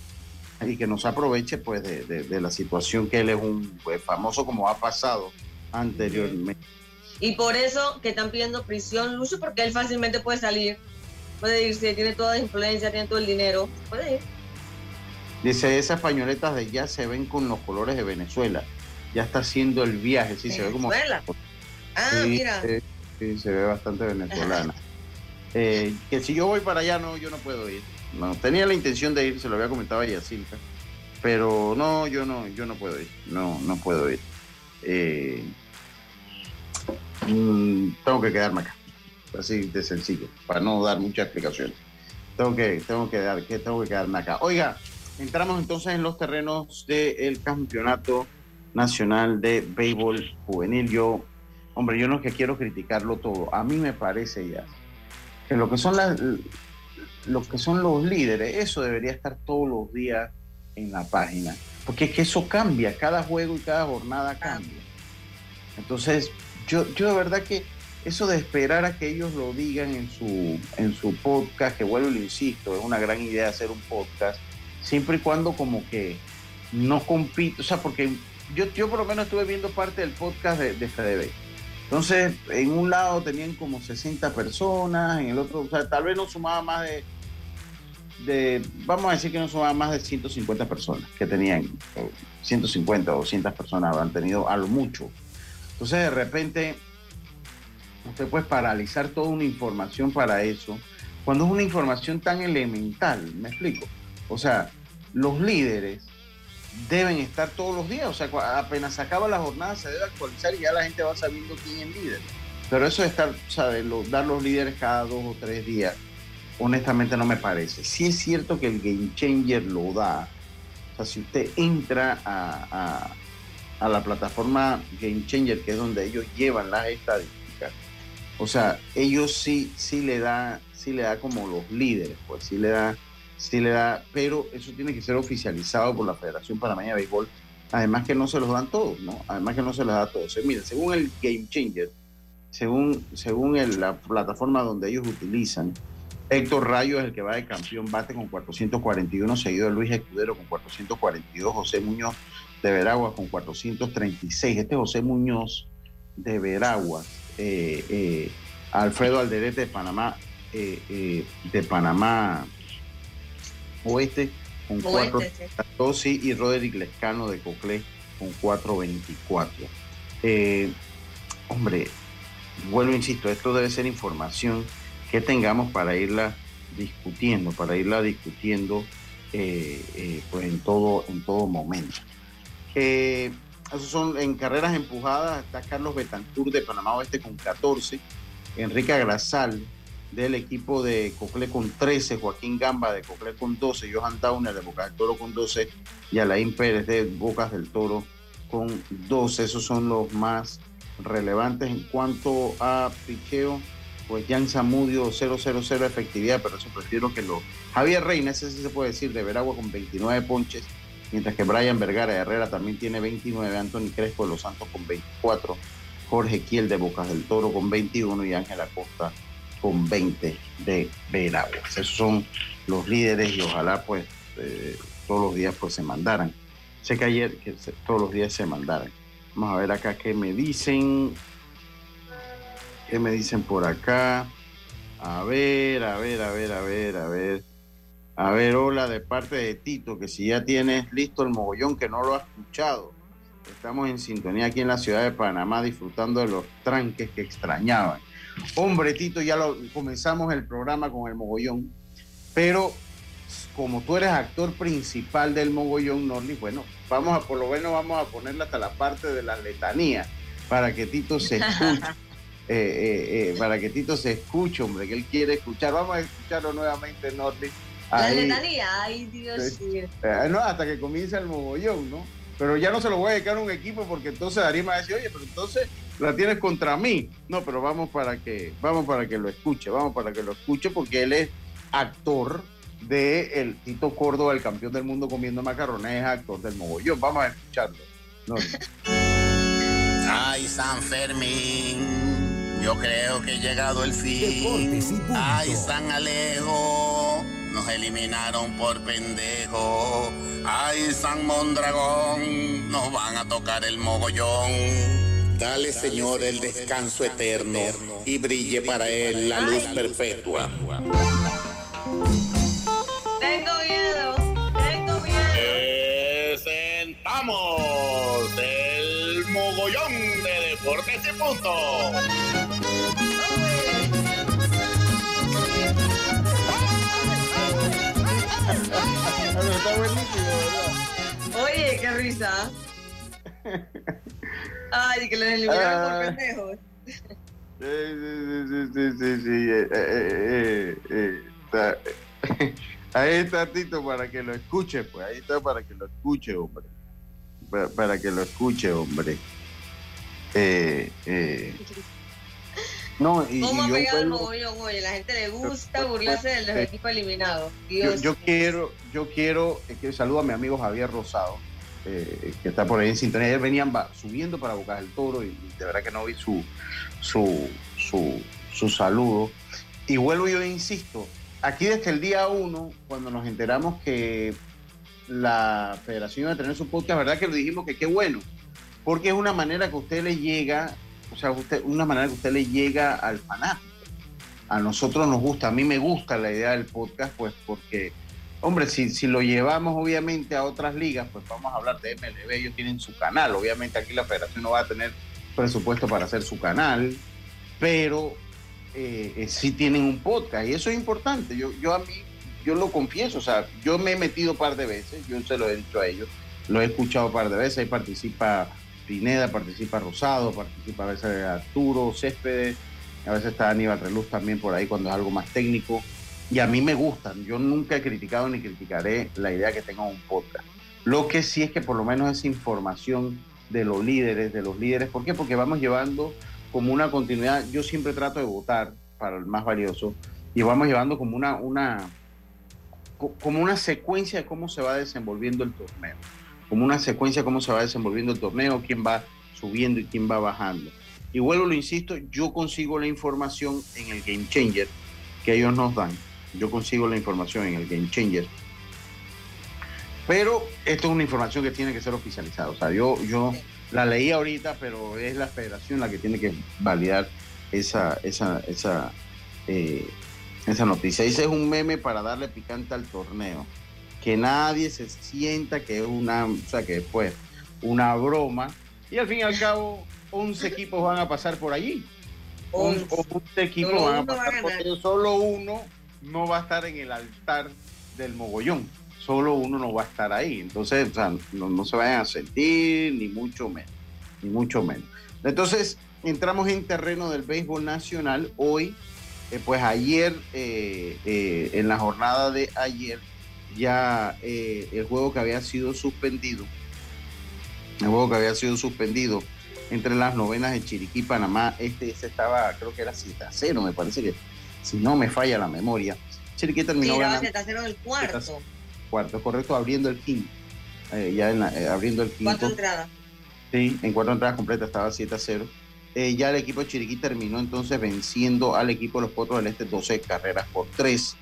y que no se aproveche pues de, la situación que él es un pues, famoso como ha pasado anteriormente. Y por eso que están pidiendo prisión, Lucho, porque él fácilmente puede salir, puede irse, tiene toda la influencia, tiene todo el dinero, puede ir. Dice, esas pañoletas de ya se ven con los colores de Venezuela. Ya está haciendo el viaje, sí, se ve como... Ah, mira. Sí, se ve bastante venezolana. Eh, que si yo voy para allá, no, yo no puedo ir. No, tenía la intención de ir, se lo había comentado a Yacilca, pero no, yo no, yo no puedo ir. No, no puedo ir. Eh, mm, tengo que quedarme acá, así de sencillo, para no dar mucha explicación. Tengo que, tengo que dar, que tengo que quedarme acá. Oiga, Entramos entonces en los terrenos del campeonato nacional de béisbol juvenil. Yo, hombre, yo no que quiero criticarlo todo. A mí me parece ya que lo que son las, que son los líderes, eso debería estar todos los días en la página, porque es que eso cambia, cada juego y cada jornada cambia. Entonces, yo, yo de verdad que eso de esperar a que ellos lo digan en su, en su podcast, que vuelvo y lo insisto, es una gran idea hacer un podcast, siempre y cuando como que no compite, o sea, porque yo, yo por lo menos estuve viendo parte del podcast de, de FDB. Entonces, en un lado tenían como 60 personas, en el otro, o sea, tal vez no sumaba más de, de vamos a decir que no sumaba más de 150 personas que tenían, 150 o 200 personas han tenido a lo mucho. Entonces, de repente, usted puede paralizar toda una información para eso, cuando es una información tan elemental, me explico. O sea, los líderes deben estar todos los días. O sea, apenas se acaba la jornada se debe actualizar y ya la gente va sabiendo quién es líder. Pero eso de estar, dar los líderes cada dos o tres días, honestamente no me parece. Sí es cierto que el Game Changer lo da. O sea, si usted entra a, a, la plataforma Game Changer, que es donde ellos llevan las estadísticas, o sea, ellos sí, sí le da, sí le da como los líderes, pues sí le da sí le da, pero eso tiene que ser oficializado por la Federación Panameña de Béisbol. Además que no se los dan todos, ¿no? Además que no se los da todos. Mira, según el Game Changer, según, según la plataforma donde ellos utilizan, Héctor Rayo es el que va de campeón bate con 441, seguido de Luis Escudero con 442, José Muñoz de Veragua con 436. Este José Muñoz de Veragua, eh, eh, Alfredo Alderete de Panamá, eh, de Panamá Oeste con 4.14 y Roderick Lescano de Coclé con 4.24. Eh, hombre, vuelvo, insisto, esto debe ser información que tengamos para irla discutiendo, para irla discutiendo eh, eh, pues en todo, en todo momento. esos son en carreras empujadas, está Carlos Betancourt de Panamá Oeste con 14, Enrique Agrasal del equipo de Coclé con 13, Joaquín Gamba de Coclé con 12, Johan Downer de Bocas del Toro con 12 y Alain Pérez de Bocas del Toro con 12. Esos son los más relevantes en cuanto a picheo. Pues Jan Zamudio 000 efectividad, pero eso prefiero que lo. Javier Reina, ese sí se puede decir, de Veragua con 29 ponches, mientras que Brian Vergara de Herrera también tiene 29, Anthony Crespo de Los Santos con 24, Jorge Kiel de Bocas del Toro con 21 y Ángel Acosta con 20 de Veraguas. Esos son los líderes y ojalá pues eh, todos los días pues se mandaran. Sé que ayer que todos los días se mandaran. Vamos a ver acá qué me dicen. ¿Qué me dicen por acá? A ver, a ver, a ver, a ver, a ver. A ver, hola de parte de Tito, que si ya tienes listo el mogollón que no lo ha escuchado. Estamos en sintonía aquí en la ciudad de Panamá disfrutando de los tranques que extrañaban. Hombre, Tito, ya lo comenzamos el programa con el mogollón, pero como tú eres actor principal del mogollón, Norli, bueno, vamos a, por lo menos vamos a ponerle hasta la parte de la letanía para que Tito se escuche. Eh, eh, eh, para que Tito se escuche, hombre, que él quiere escuchar. Vamos a escucharlo nuevamente, Norli. La letanía, ay Dios mío. no, hasta que comience el mogollón, ¿no? Pero ya no se lo voy a dedicar a un equipo porque entonces Darío me va a decir, oye, pero entonces la tienes contra mí. No, pero vamos para que, vamos para que lo escuche, vamos para que lo escuche porque él es actor de el Tito Córdoba, el campeón del mundo comiendo macarrones, es actor del mogollón. Vamos a escucharlo. Ay, San Fermín, yo creo que he llegado el fin. Ay, San Alejo, nos eliminaron por pendejo. Ay, San Mondragón, nos van a tocar el mogollón. Dale, Señor, el descanso eterno y brille para él la luz perpetua. Tengo miedo, tengo miedo. Presentamos el mogollón de deportes y punto. Oye, qué risa. Ay, que los eliminaron por ah. pendejos. Sí, sí, sí, sí, eh, eh, eh, eh ahí está Tito para que lo escuche, pues ahí está para que lo escuche, hombre. Para, que lo escuche, hombre. Eh, No, y, ¿Cómo ha pegado el mogollón, oye? La gente le gusta burlarse de los equipos eliminados. Yo, quiero, yo quiero, que saludo a mi amigo Javier Rosado, eh, que está por ahí en sintonía. Ellos venían subiendo para Bocas del Toro y, de verdad que no vi su, su, su, su saludo. Y vuelvo yo insisto, aquí desde el día uno, cuando nos enteramos que la federación iba a tener su podcast, verdad que lo dijimos que qué bueno, porque es una manera que usted le llega, o sea, usted, una manera que usted le llega al fanático. A nosotros nos gusta, a mí me gusta la idea del podcast, pues porque, hombre, si, si lo llevamos obviamente a otras ligas, pues vamos a hablar de MLB, ellos tienen su canal, obviamente aquí la federación no va a tener presupuesto para hacer su canal, pero eh, eh, sí tienen un podcast y eso es importante. Yo, yo a mí yo lo confieso, o sea, yo me he metido un par de veces, yo se lo he dicho a ellos, lo he escuchado un par de veces, ahí participa Pineda, participa Rosado, participa a veces Arturo Céspedes, a veces está Aníbal Reluz también por ahí cuando es algo más técnico, y a mí me gustan, yo nunca he criticado ni criticaré la idea que tenga un podcast. Lo que sí es que por lo menos esa información de los líderes, de los líderes, ¿por qué? Porque vamos llevando como una continuidad, yo siempre trato de votar para el más valioso, y vamos llevando como una, una, como una secuencia de cómo se va desenvolviendo el torneo, como una secuencia de cómo se va desenvolviendo el torneo, quién va subiendo y quién va bajando. Y vuelvo, lo insisto, yo consigo la información en el Game Changer que ellos nos dan. Yo consigo la información en el Game Changer. Pero esto es una información que tiene que ser oficializada. O sea, yo, yo la leí ahorita, pero es la federación la que tiene que validar esa, esa, esa eh, esa noticia. Ese es un meme para darle picante al torneo. Que nadie se sienta que es una, o sea, que fue una broma. Y al fin y al cabo, 11 equipos van a pasar por allí. 11 equipos van a pasar por allí. Solo uno no va a estar en el altar del mogollón. Solo uno no va a estar ahí. Entonces, o sea, no, no se vayan a sentir, ni mucho menos. Ni mucho menos. Entonces, entramos en terreno del béisbol nacional. Hoy eh, pues ayer, eh, eh, en la jornada de ayer, ya el juego que había sido suspendido, el juego que había sido suspendido entre las novenas de Chiriquí Panamá, este ese estaba, creo que era 7 a 0, me parece que, si no me falla la memoria. Chiriquí terminó sí, ganando. 7 a 0 el cuarto. Cuarto, correcto, abriendo el quinto. ya en abriendo el quinto. Cuatro entradas. Sí, en cuatro entradas completas estaba 7 a 0. Eh, ya el equipo de Chiriquí terminó entonces venciendo al equipo de los Potros del Este 12 carreras por 3.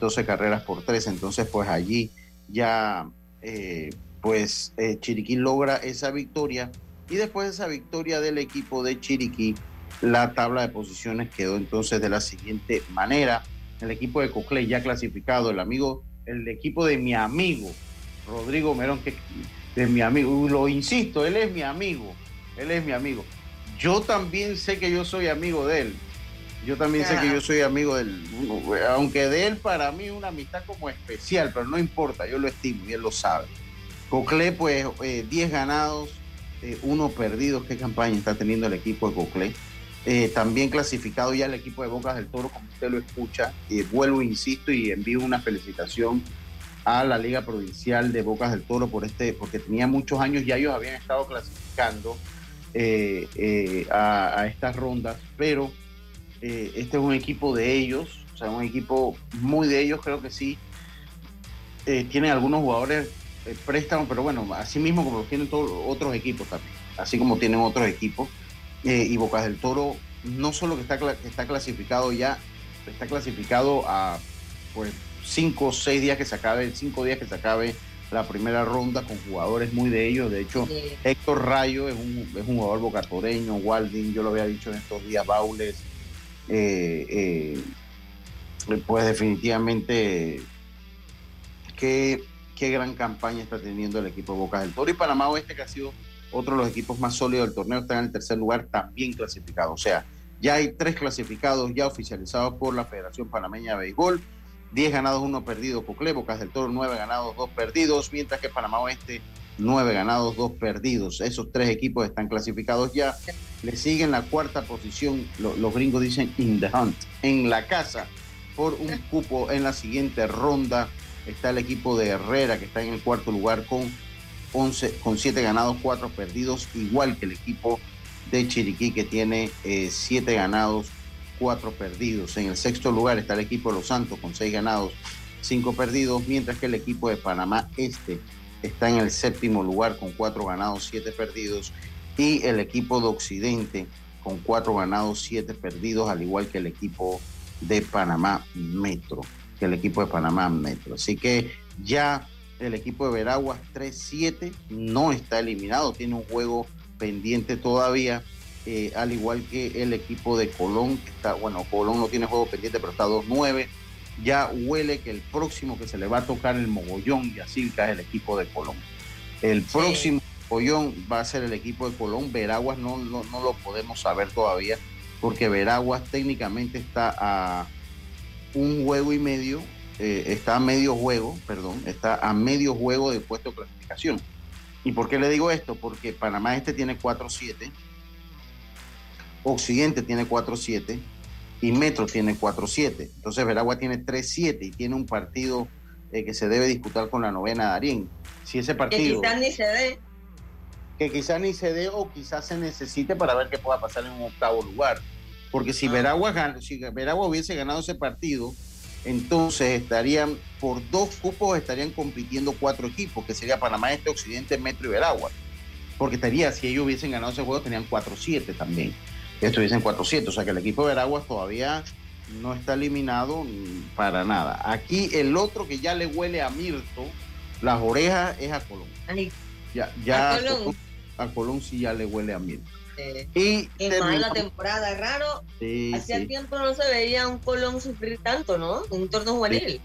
12 carreras por 3. Entonces, pues allí ya, eh, pues eh, Chiriquí logra esa victoria. Y después de esa victoria del equipo de Chiriquí, la tabla de posiciones quedó entonces de la siguiente manera. El equipo de Coclé ya clasificado, el amigo, el equipo de mi amigo, Rodrigo Merón, que de mi amigo, lo insisto, él es mi amigo, él es mi amigo yo también sé que yo soy amigo de él. Yo también sé que yo soy amigo de él. Aunque de él para mí es una amistad como especial, pero no importa, yo lo estimo y él lo sabe. Coclé, pues 10 eh, ganados, eh, uno perdido. ¿Qué campaña está teniendo el equipo de Coclé? Eh, también clasificado ya el equipo de Bocas del Toro, como usted lo escucha. Y vuelvo, insisto, y envío una felicitación a la Liga Provincial de Bocas del Toro por este, porque tenía muchos años ya ellos habían estado clasificando eh, eh, a, estas rondas, pero eh, este es un equipo de ellos, o sea, un equipo muy de ellos, creo que sí. tienen algunos jugadores préstamos, pero bueno, así mismo como tienen todos otros equipos también, así como tienen otros equipos. Y Bocas del Toro no solo que está, está clasificado ya, está clasificado a pues cinco o seis días que se acabe, cinco días que se acabe la primera ronda con jugadores muy de ellos. De hecho, Héctor Rayo es un, es un jugador bocatoreño, Walding, yo lo había dicho en estos días, Baules. Eh, eh, pues definitivamente qué, qué gran campaña está teniendo el equipo de Boca del Toro y Panamá Oeste que ha sido otro de los equipos más sólidos del torneo está en el tercer lugar también clasificado o sea ya hay tres clasificados ya oficializados por la Federación Panameña de Béisbol 10 ganados, 1 perdido. Cocle, Bocas del Toro, 9 ganados, 2 perdidos, mientras que Panamá Oeste, 9 ganados, 2 perdidos. Esos tres equipos están clasificados ya. Le siguen la cuarta posición, los gringos dicen in the hunt, en la casa, por un cupo en la siguiente ronda. Está el equipo de Herrera, que está en el cuarto lugar con 11, con 7 ganados, 4 perdidos, igual que el equipo de Chiriquí, que tiene 7 eh, ganados, cuatro perdidos. En el sexto lugar está el equipo de Los Santos con seis ganados, cinco perdidos, mientras que el equipo de Panamá Este está en el séptimo lugar con cuatro ganados, siete perdidos, y el equipo de Occidente con cuatro ganados, siete perdidos, al igual que el equipo de Panamá Metro, que el equipo de Panamá Metro. Así que ya el equipo de Veraguas 3-7 no está eliminado, tiene un juego pendiente todavía, eh, al igual que el equipo de Colón, que está, bueno, Colón no tiene juego pendiente, pero está 2-9. Ya huele que el próximo que se le va a tocar el mogollón y así es el equipo de Colón. El próximo mogollón va a ser el equipo de Colón. Veraguas no, no, no lo podemos saber todavía, porque Veraguas técnicamente está a un juego y medio eh, está a medio juego, perdón, está a medio juego de puesto de clasificación. ¿Y por qué le digo esto? Porque Panamá este tiene 4-7, Occidente tiene 4-7 y Metro tiene 4-7. Entonces Veragua tiene 3-7 y tiene un partido eh, que se debe disputar con la novena de Darien. Si ese partido... Que quizás ni se dé. Que quizás ni se dé o quizás se necesite para ver qué pueda pasar en un octavo lugar. Porque si, ah. Veragua, si Veragua hubiese ganado ese partido, entonces estarían, por dos cupos estarían compitiendo cuatro equipos, que sería Panamá Este, Occidente, Metro y Veragua. Porque estaría, si ellos hubiesen ganado ese juego, tenían 4-7 también. Estuviesen 4-7, o sea que el equipo de Veraguas todavía no está eliminado para nada. Aquí el otro que ya le huele a Mirto, las orejas, es a Colón. Ya, ya a Colón. A Colón sí ya le huele a Mirto. Y más la temporada, raro. Hacía tiempo no se veía un Colón sufrir tanto, ¿no? Un torneo juvenil.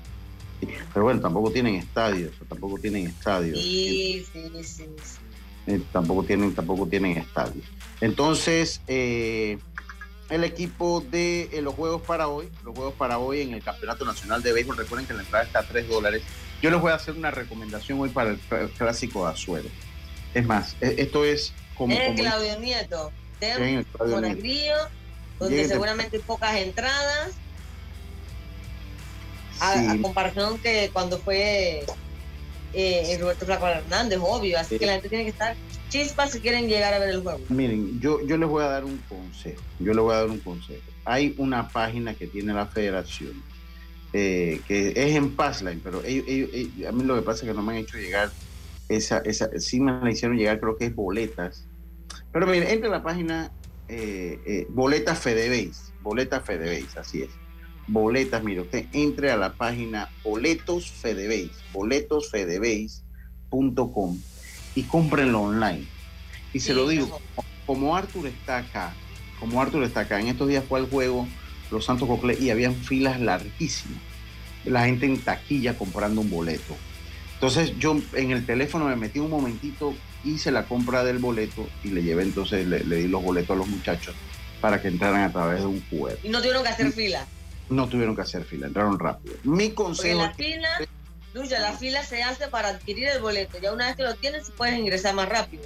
Pero bueno, tampoco tienen estadios, tampoco tienen estadios. Sí, sí, sí. Eh, tampoco tienen, tampoco tienen estadios. Entonces, eh, el equipo de eh, los Juegos para hoy, los Juegos para hoy en el Campeonato Nacional de Béisbol, recuerden que la entrada está a 3 dólares. Yo les voy a hacer una recomendación hoy para el clásico de Azuero. Es más, esto es como, en Claudio Nieto, de Monegrío, donde seguramente hay pocas entradas. A, comparación que cuando fue eh, Roberto Flaco Hernández, obvio. Así que la gente tiene que estar chispas si quieren llegar a ver el juego. Miren, yo, yo les voy a dar un consejo. Yo les voy a dar un consejo. Hay una página que tiene la federación. Eh, que es en Passline, pero a mí lo que pasa es que no me han hecho llegar esa, esa, sí me la hicieron llegar, creo que es boletas. Pero mire, entre la página eh, eh, Boletas Fedebase, Boletas Fedebase, así es. Boletas, mire, usted entre a la página Boletos Fedebase, boletosfedebase.com y cómprenlo online. Y se lo digo, como Arthur está acá, como Arthur está acá, en estos días fue al juego Los Santos Cocle y habían filas larguísimas. La gente en taquilla comprando un boleto entonces yo en el teléfono me metí un momentito, hice la compra del boleto y le llevé entonces, le, di los boletos a los muchachos para que entraran a través de un QR. ¿Y no tuvieron que hacer fila? No tuvieron que hacer fila, entraron rápido. Mi consejo... la fila, Lucha, la fila se hace para adquirir el boleto. Ya una vez que lo tienes, puedes ingresar más rápido.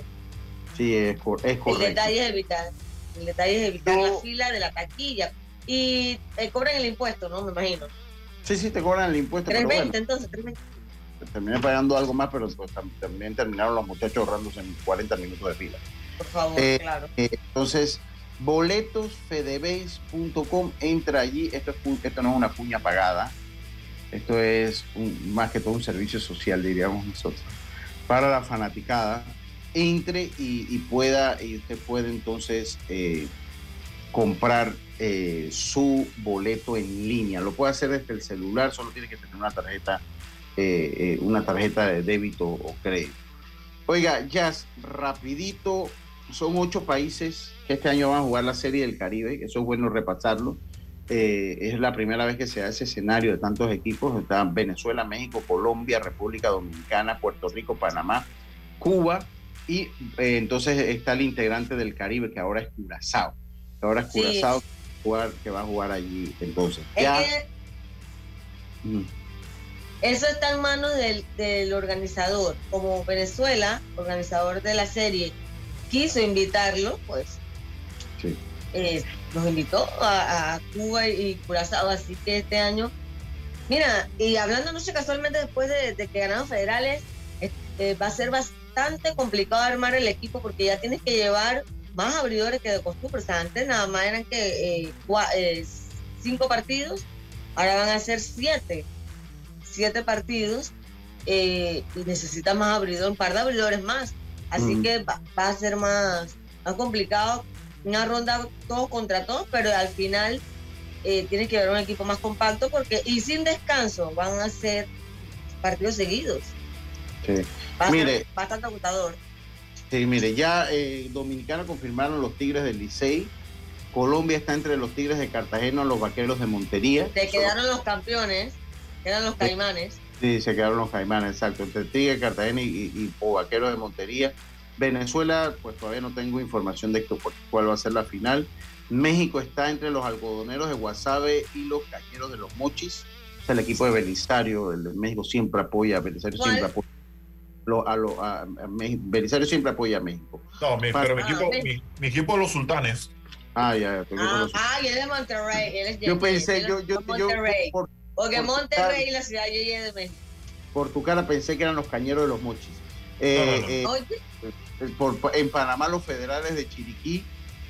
Sí, es, correcto. El detalle es evitar, el detalle es evitar la fila de la taquilla. Y te cobran el impuesto, ¿no? Me imagino. Sí, sí, te cobran el impuesto. 320 entonces, 320 terminé pagando algo más, pero pues, también terminaron los muchachos ahorrándose en 40 minutos de fila. Por favor, eh, claro. Eh, entonces, boletosfedebase.com, entra allí, esto, es, esto no es una cuña pagada, esto es más que todo un servicio social, diríamos nosotros, para la fanaticada, entre y, pueda, y usted puede entonces eh, comprar su boleto en línea. Lo puede hacer desde el celular, solo tiene que tener una tarjeta eh, eh, una tarjeta de débito o crédito. Oiga, Jazz, rapidito, son ocho países que este año van a jugar la Serie del Caribe, eso es bueno repasarlo. Eh, es la primera vez que se da ese escenario de tantos equipos. Están Venezuela, México, Colombia, República Dominicana, Puerto Rico, Panamá, Cuba y entonces está el integrante del Caribe que ahora es Curazao. ahora es Curazao que va a jugar allí entonces. Ya... Eso está en manos del, organizador. Como Venezuela, organizador de la serie, quiso invitarlo, pues sí. Eh, nos invitó a, Cuba y, Curazao, así que este año, mira, y hablando no sé casualmente después de, que ganaron federales, este, va a ser bastante complicado armar el equipo porque ya tienes que llevar más abridores que de costumbre. O sea, antes nada más eran que eh, eh, cinco partidos, ahora van a ser siete. Siete partidos y necesita más abridores, un par de abridores más. Así mm. que va, a ser más, más complicado. Una ronda todos contra todos, pero al final tiene que haber un equipo más compacto porque y sin descanso van a ser partidos seguidos. Sí. mire, bastante agotador. Sí, mire, ya eh, Dominicana confirmaron los Tigres del Licey. Colombia está entre los Tigres de Cartagena, los Vaqueros de Montería. Se quedaron los campeones, quedan los Caimanes. Sí, se quedaron los Caimanes, exacto. Entre Tigres de Cartagena y, Vaqueros de Montería. Venezuela, pues todavía no tengo información de cuál va a ser la final. México está entre los algodoneros de Guasave y los cañeros de los Mochis. Es el equipo de Belisario. El de México siempre apoya, Belisario siempre apoya lo, a, lo, a, Belisario siempre apoya a México. No, mi, pero mi equipo, mi, equipo de los sultanes. Ah, ya. Ah, ah, y él es de Monterrey. Él es yo pensé, yo, yo, Monterrey. Yo, Porque Monterrey y la ciudad yo de México. Por tu cara pensé que eran los cañeros de los mochis. Eh, eh, por, en Panamá los federales de Chiriquí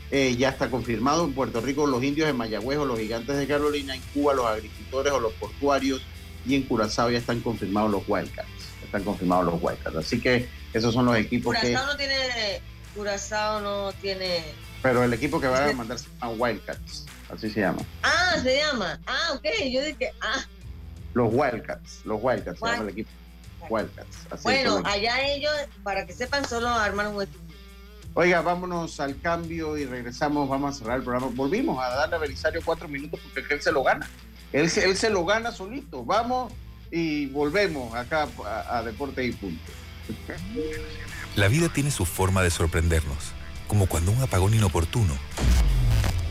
eh, ya está confirmado. En Puerto Rico los indios de Mayagüez o los gigantes de Carolina. En Cuba los agricultores o los portuarios. Y en Curazao ya están confirmados los Wildcats están confirmados los Wildcats. Así que esos son los equipos Curazao no tiene, Curazao no tiene... Pero el equipo que va a mandar se llama Wildcats, así se llama. Ah, se llama. Ah, ok, yo dije, ah. Los Wildcats, los Wildcats, se llama el equipo. Wildcats. bueno, allá ellos, para que sepan, solo armaron un equipo. Oiga, vámonos al cambio y regresamos, vamos a cerrar el programa. Volvimos a darle a Belisario cuatro minutos porque él se lo gana. Él, él se lo gana solito. Vamos y volvemos acá a, Deporte y Punto. La vida tiene su forma de sorprendernos, como cuando un apagón inoportuno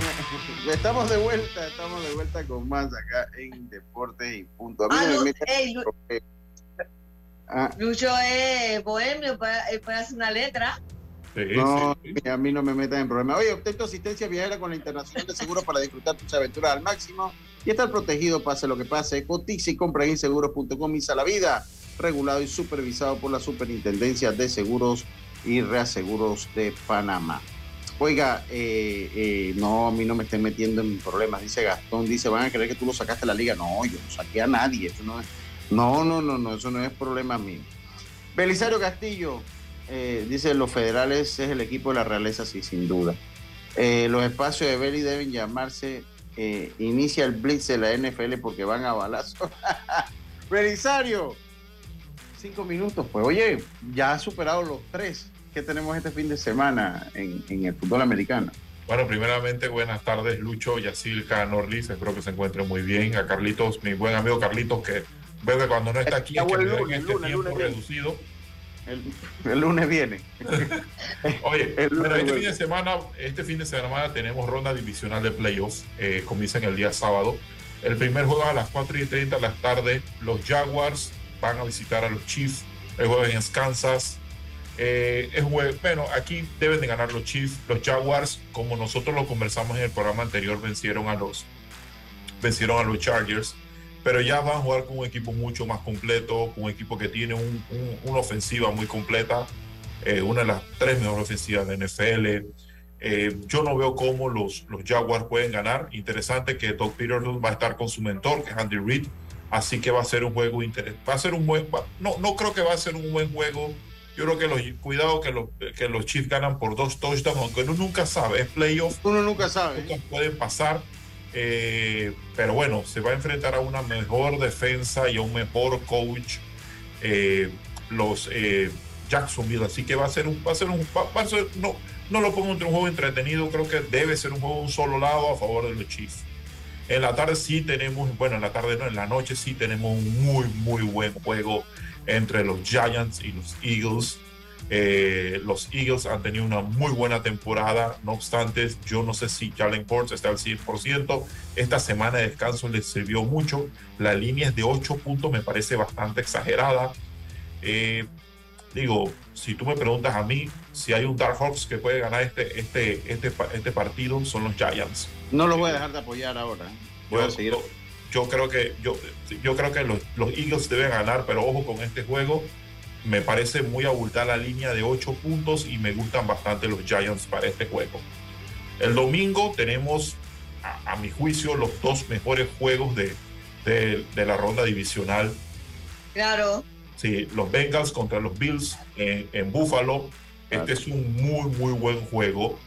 estamos de vuelta, estamos de vuelta con más acá en Deportes y Punto. A mí ah, ah. Lucho es bohemio, puede, puede hacer una letra. no, a mí no me metan en problemas. Oye, obtén tu asistencia viajera con la Internacional de Seguros para disfrutar tus aventuras al máximo y estar protegido pase lo que pase. Cotiza y compra en inseguros.com y la vida. Regulado y supervisado por la Superintendencia de Seguros y Reaseguros de Panamá. Oiga, eh, eh, no, a mí no me estén metiendo en problemas, dice Gastón, dice, van a creer que tú lo sacaste de la liga. No, yo no saqué a nadie, eso no es, no, no, no, no, eso no es problema mío. Belisario Castillo, eh, dice, los federales es el equipo de la realeza, sí, sin duda. Los espacios de Belly deben llamarse Inicia el Blitz de la NFL porque van a balazo. Belisario, cinco minutos. Pues oye, ya ha superado los tres que tenemos este fin de semana en, el fútbol americano. Bueno, primeramente, buenas tardes, Lucho, Yacilca, Norlis. Espero que se encuentren muy bien. A Carlitos, mi buen amigo Carlitos, que veo que cuando no está aquí es que el lunes, este tiempo reducido. El, lunes viene. Oye, este fin de semana, este fin de semana tenemos ronda divisional de playoffs. Eh, comienzan el día sábado. El primer juego a las 4 y 30 de la tarde. Los Jaguars van a visitar a los Chiefs. El juego en Kansas. Eh, es bueno, aquí deben de ganar los Chiefs. Los Jaguars, como nosotros lo conversamos en el programa anterior, vencieron a los, vencieron a los Chargers pero ya van a jugar con un equipo mucho más completo, con un equipo que tiene una ofensiva muy completa, eh, una de las tres mejores ofensivas de NFL. Eh, yo no veo cómo los, Jaguars pueden ganar. Interesante que Doug Peterson va a estar con su mentor, que es Andy Reid, así que va a ser un juego interesante. Va a ser un buen, no, no creo que va a ser un buen juego. Yo creo que los, cuidado que los, que los Chiefs ganan por dos touchdowns, aunque uno nunca sabe, es playoff. Uno nunca sabe. pueden pasar eh, pero bueno, se va a enfrentar a una mejor defensa y a un mejor coach. Eh, los eh, Jacksonville, así que va a ser un, va a ser un, va, a ser, no, no lo pongo entre un juego entretenido, creo que debe ser un juego un solo lado a favor de los Chiefs. En la tarde sí tenemos, bueno, en la tarde no, en la noche sí tenemos un muy, muy buen juego entre los Giants y los Eagles. Eh, los Eagles han tenido una muy buena temporada, no obstante, yo no sé si Jalen Hurts está al 100%. Esta semana de descanso les sirvió mucho. La línea es de 8 puntos, me parece bastante exagerada. Eh, digo, si tú me preguntas a mí si hay un Dark Horse que puede ganar este, este, este, este partido, son los Giants. No lo voy a dejar de apoyar ahora. ¿eh? Voy a seguir. Yo, creo que, yo, yo creo que los, los Eagles deben ganar, pero ojo con este juego me parece muy abultada la línea de 8 puntos y me gustan bastante los Giants para este juego. El domingo tenemos, a, mi juicio, los dos mejores juegos de, de, la ronda divisional. Claro. Sí, los Bengals contra los Bills en, en Buffalo. Este es un muy, muy buen juego.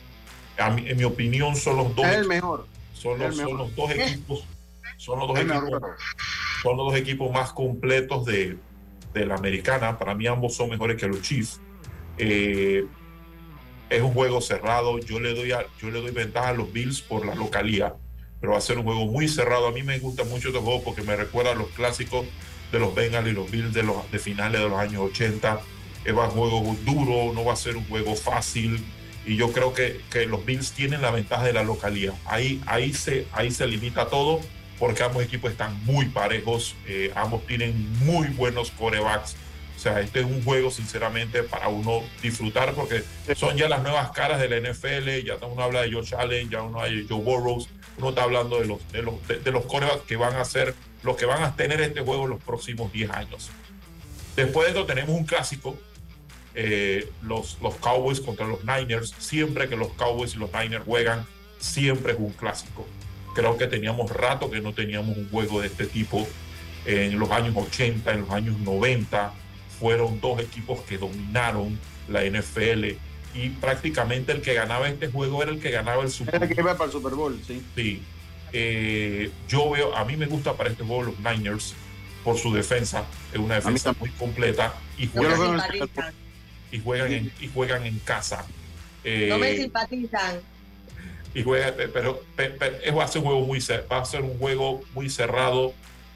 en mi opinión, son los dos. el mejor. Son los, son los dos equipos. Son los dos equipos, son los dos equipos más completos de, de la americana. Para mí ambos son mejores que los Chiefs. Eh, es un juego cerrado. Yo le, doy yo le doy ventaja a los Bills por la localía, pero va a ser un juego muy cerrado. A mí me gusta mucho este juego porque me recuerda a los clásicos de los Bengals y los Bills de, los, de finales de los años 80. Es un juego duro, no va a ser un juego fácil. Y yo creo que, que los Bills tienen la ventaja de la localía. Ahí, ahí, se, ahí se limita todo porque ambos equipos están muy parejos, eh, ambos tienen muy buenos corebacks. O sea, este es un juego, sinceramente, para uno disfrutar, porque son ya las nuevas caras de la NFL. Ya uno habla de Josh Allen, ya uno habla de Joe Burrows, uno está hablando de los, de los, de, los corebacks que van a ser los que van a tener este juego en los próximos 10 años. Después de esto, tenemos un clásico. Eh, los, los Cowboys contra los Niners. Siempre que los Cowboys y los Niners juegan, siempre es un clásico. Creo que teníamos rato que no teníamos un juego de este tipo. En los años 80, en los años 90, fueron dos equipos que dominaron la NFL y prácticamente el que ganaba este juego era el que ganaba el Super Bowl. El que iba para el Super Bowl, sí. Sí. Eh, yo veo, a mí me gusta para este juego los Niners por su defensa, es una defensa muy completa y juegan, y juegan, en, y juegan en casa. no me eh, simpatizan y juega, pero, va a ser un juego muy va a ser un juego muy cerrado.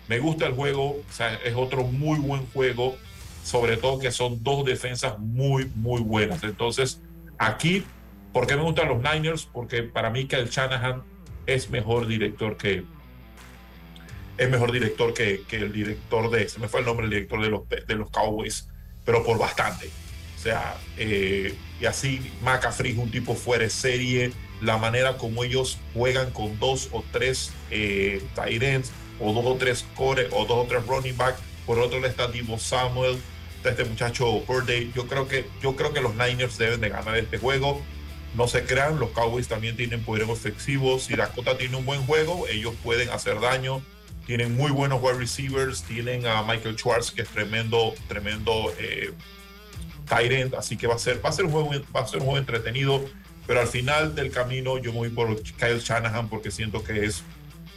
Me gusta el juego, es otro muy buen juego, sobre todo que son dos defensas muy, muy buenas. Entonces, aquí, ¿por qué me gustan los Niners? Porque para mí que el Shanahan es mejor director que es mejor director que, que, el director de, se me fue el nombre, el director de los, de los Cowboys, pero por bastante. O sea, eh, y así McAfee es un tipo fuera de serie, la manera como ellos juegan con dos o tres eh, tight ends, o dos o tres core, o dos o tres running back. Por otro lado está Divo Samuel, está este muchacho Birthday. Yo creo que, yo creo que los Niners deben de ganar este juego. No se crean, los Cowboys también tienen poder efectivo. Si Dakota tiene un buen juego, ellos pueden hacer daño. Tienen muy buenos wide receivers. Tienen a Michael Schwartz, que es tremendo, tremendo eh, tight end. Así que va a ser, va a ser un juego, va a ser un juego entretenido Pero al final del camino yo me voy por Kyle Shanahan porque siento que es,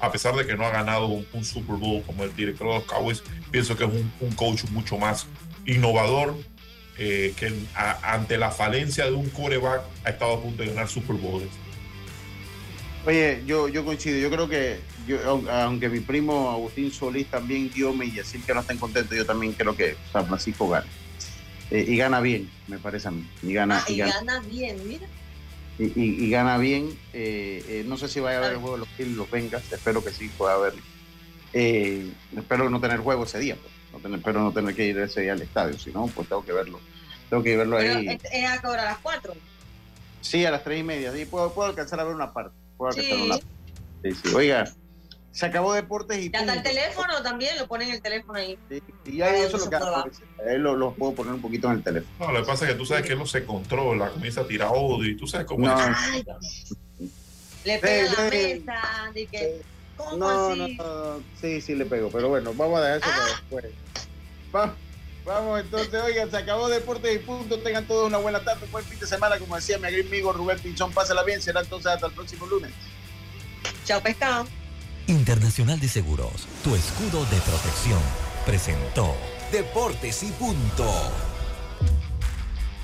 a pesar de que no ha ganado un, Super Bowl como el director de los Cowboys, pienso que es un, coach mucho más innovador, eh, que ante la falencia de un quarterback ha estado a punto de ganar Super Bowls. Oye, yo, yo coincido, yo creo que, yo, aunque mi primo Agustín Solís también dio me y decir que no estén contentos, yo también creo que San Francisco gana. Eh, y gana bien, me parece a mí. Y gana, ah, y, gana, bien, mira. Y, gana bien. Eh, eh, no sé si vaya a ver el juego de los Phillies los Vengas, espero que sí pueda verlo. espero no tener juego ese día, pues. no tener, espero no tener que ir ese día al estadio, si no, pues tengo que verlo. Tengo que verlo ahí. ¿Es ahora a las 4? Sí, a las 3 y media. Sí, puedo, puedo alcanzar a ver una parte. Puedo sí. Una... sí, sí. Oiga, se acabó Deportes y. Ya está el teléfono también, lo ponen en el teléfono ahí. Sí, y ahí eso es lo que hace. Ahí lo, puedo poner un poquito en el teléfono. No, lo que pasa es que tú sabes que él no se controla, comienza a tirar odio y tú sabes cómo. No. le pega la mesa, de que. ¿Cómo no, así? no, sí, sí le pego, pero bueno, vamos a dejar eso para ah. después. Vamos. Vamos entonces, oigan, se acabó Deportes y Punto. Tengan todos una buena tarde, buen fin de semana. Como decía mi amigo Rubén Pinchón, pásala bien. Será entonces hasta el próximo lunes. Chao, pescado. Internacional de Seguros, tu escudo de protección, presentó Deportes y Punto.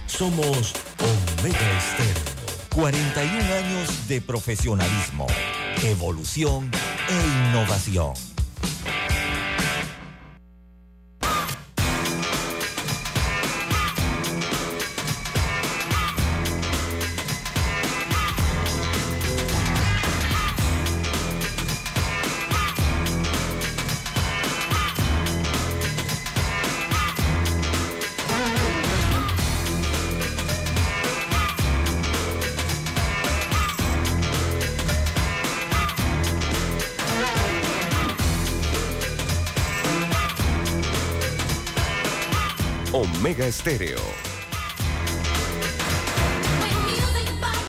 Somos Omega Estéreo. 41 años de profesionalismo, evolución e innovación. Estéreo.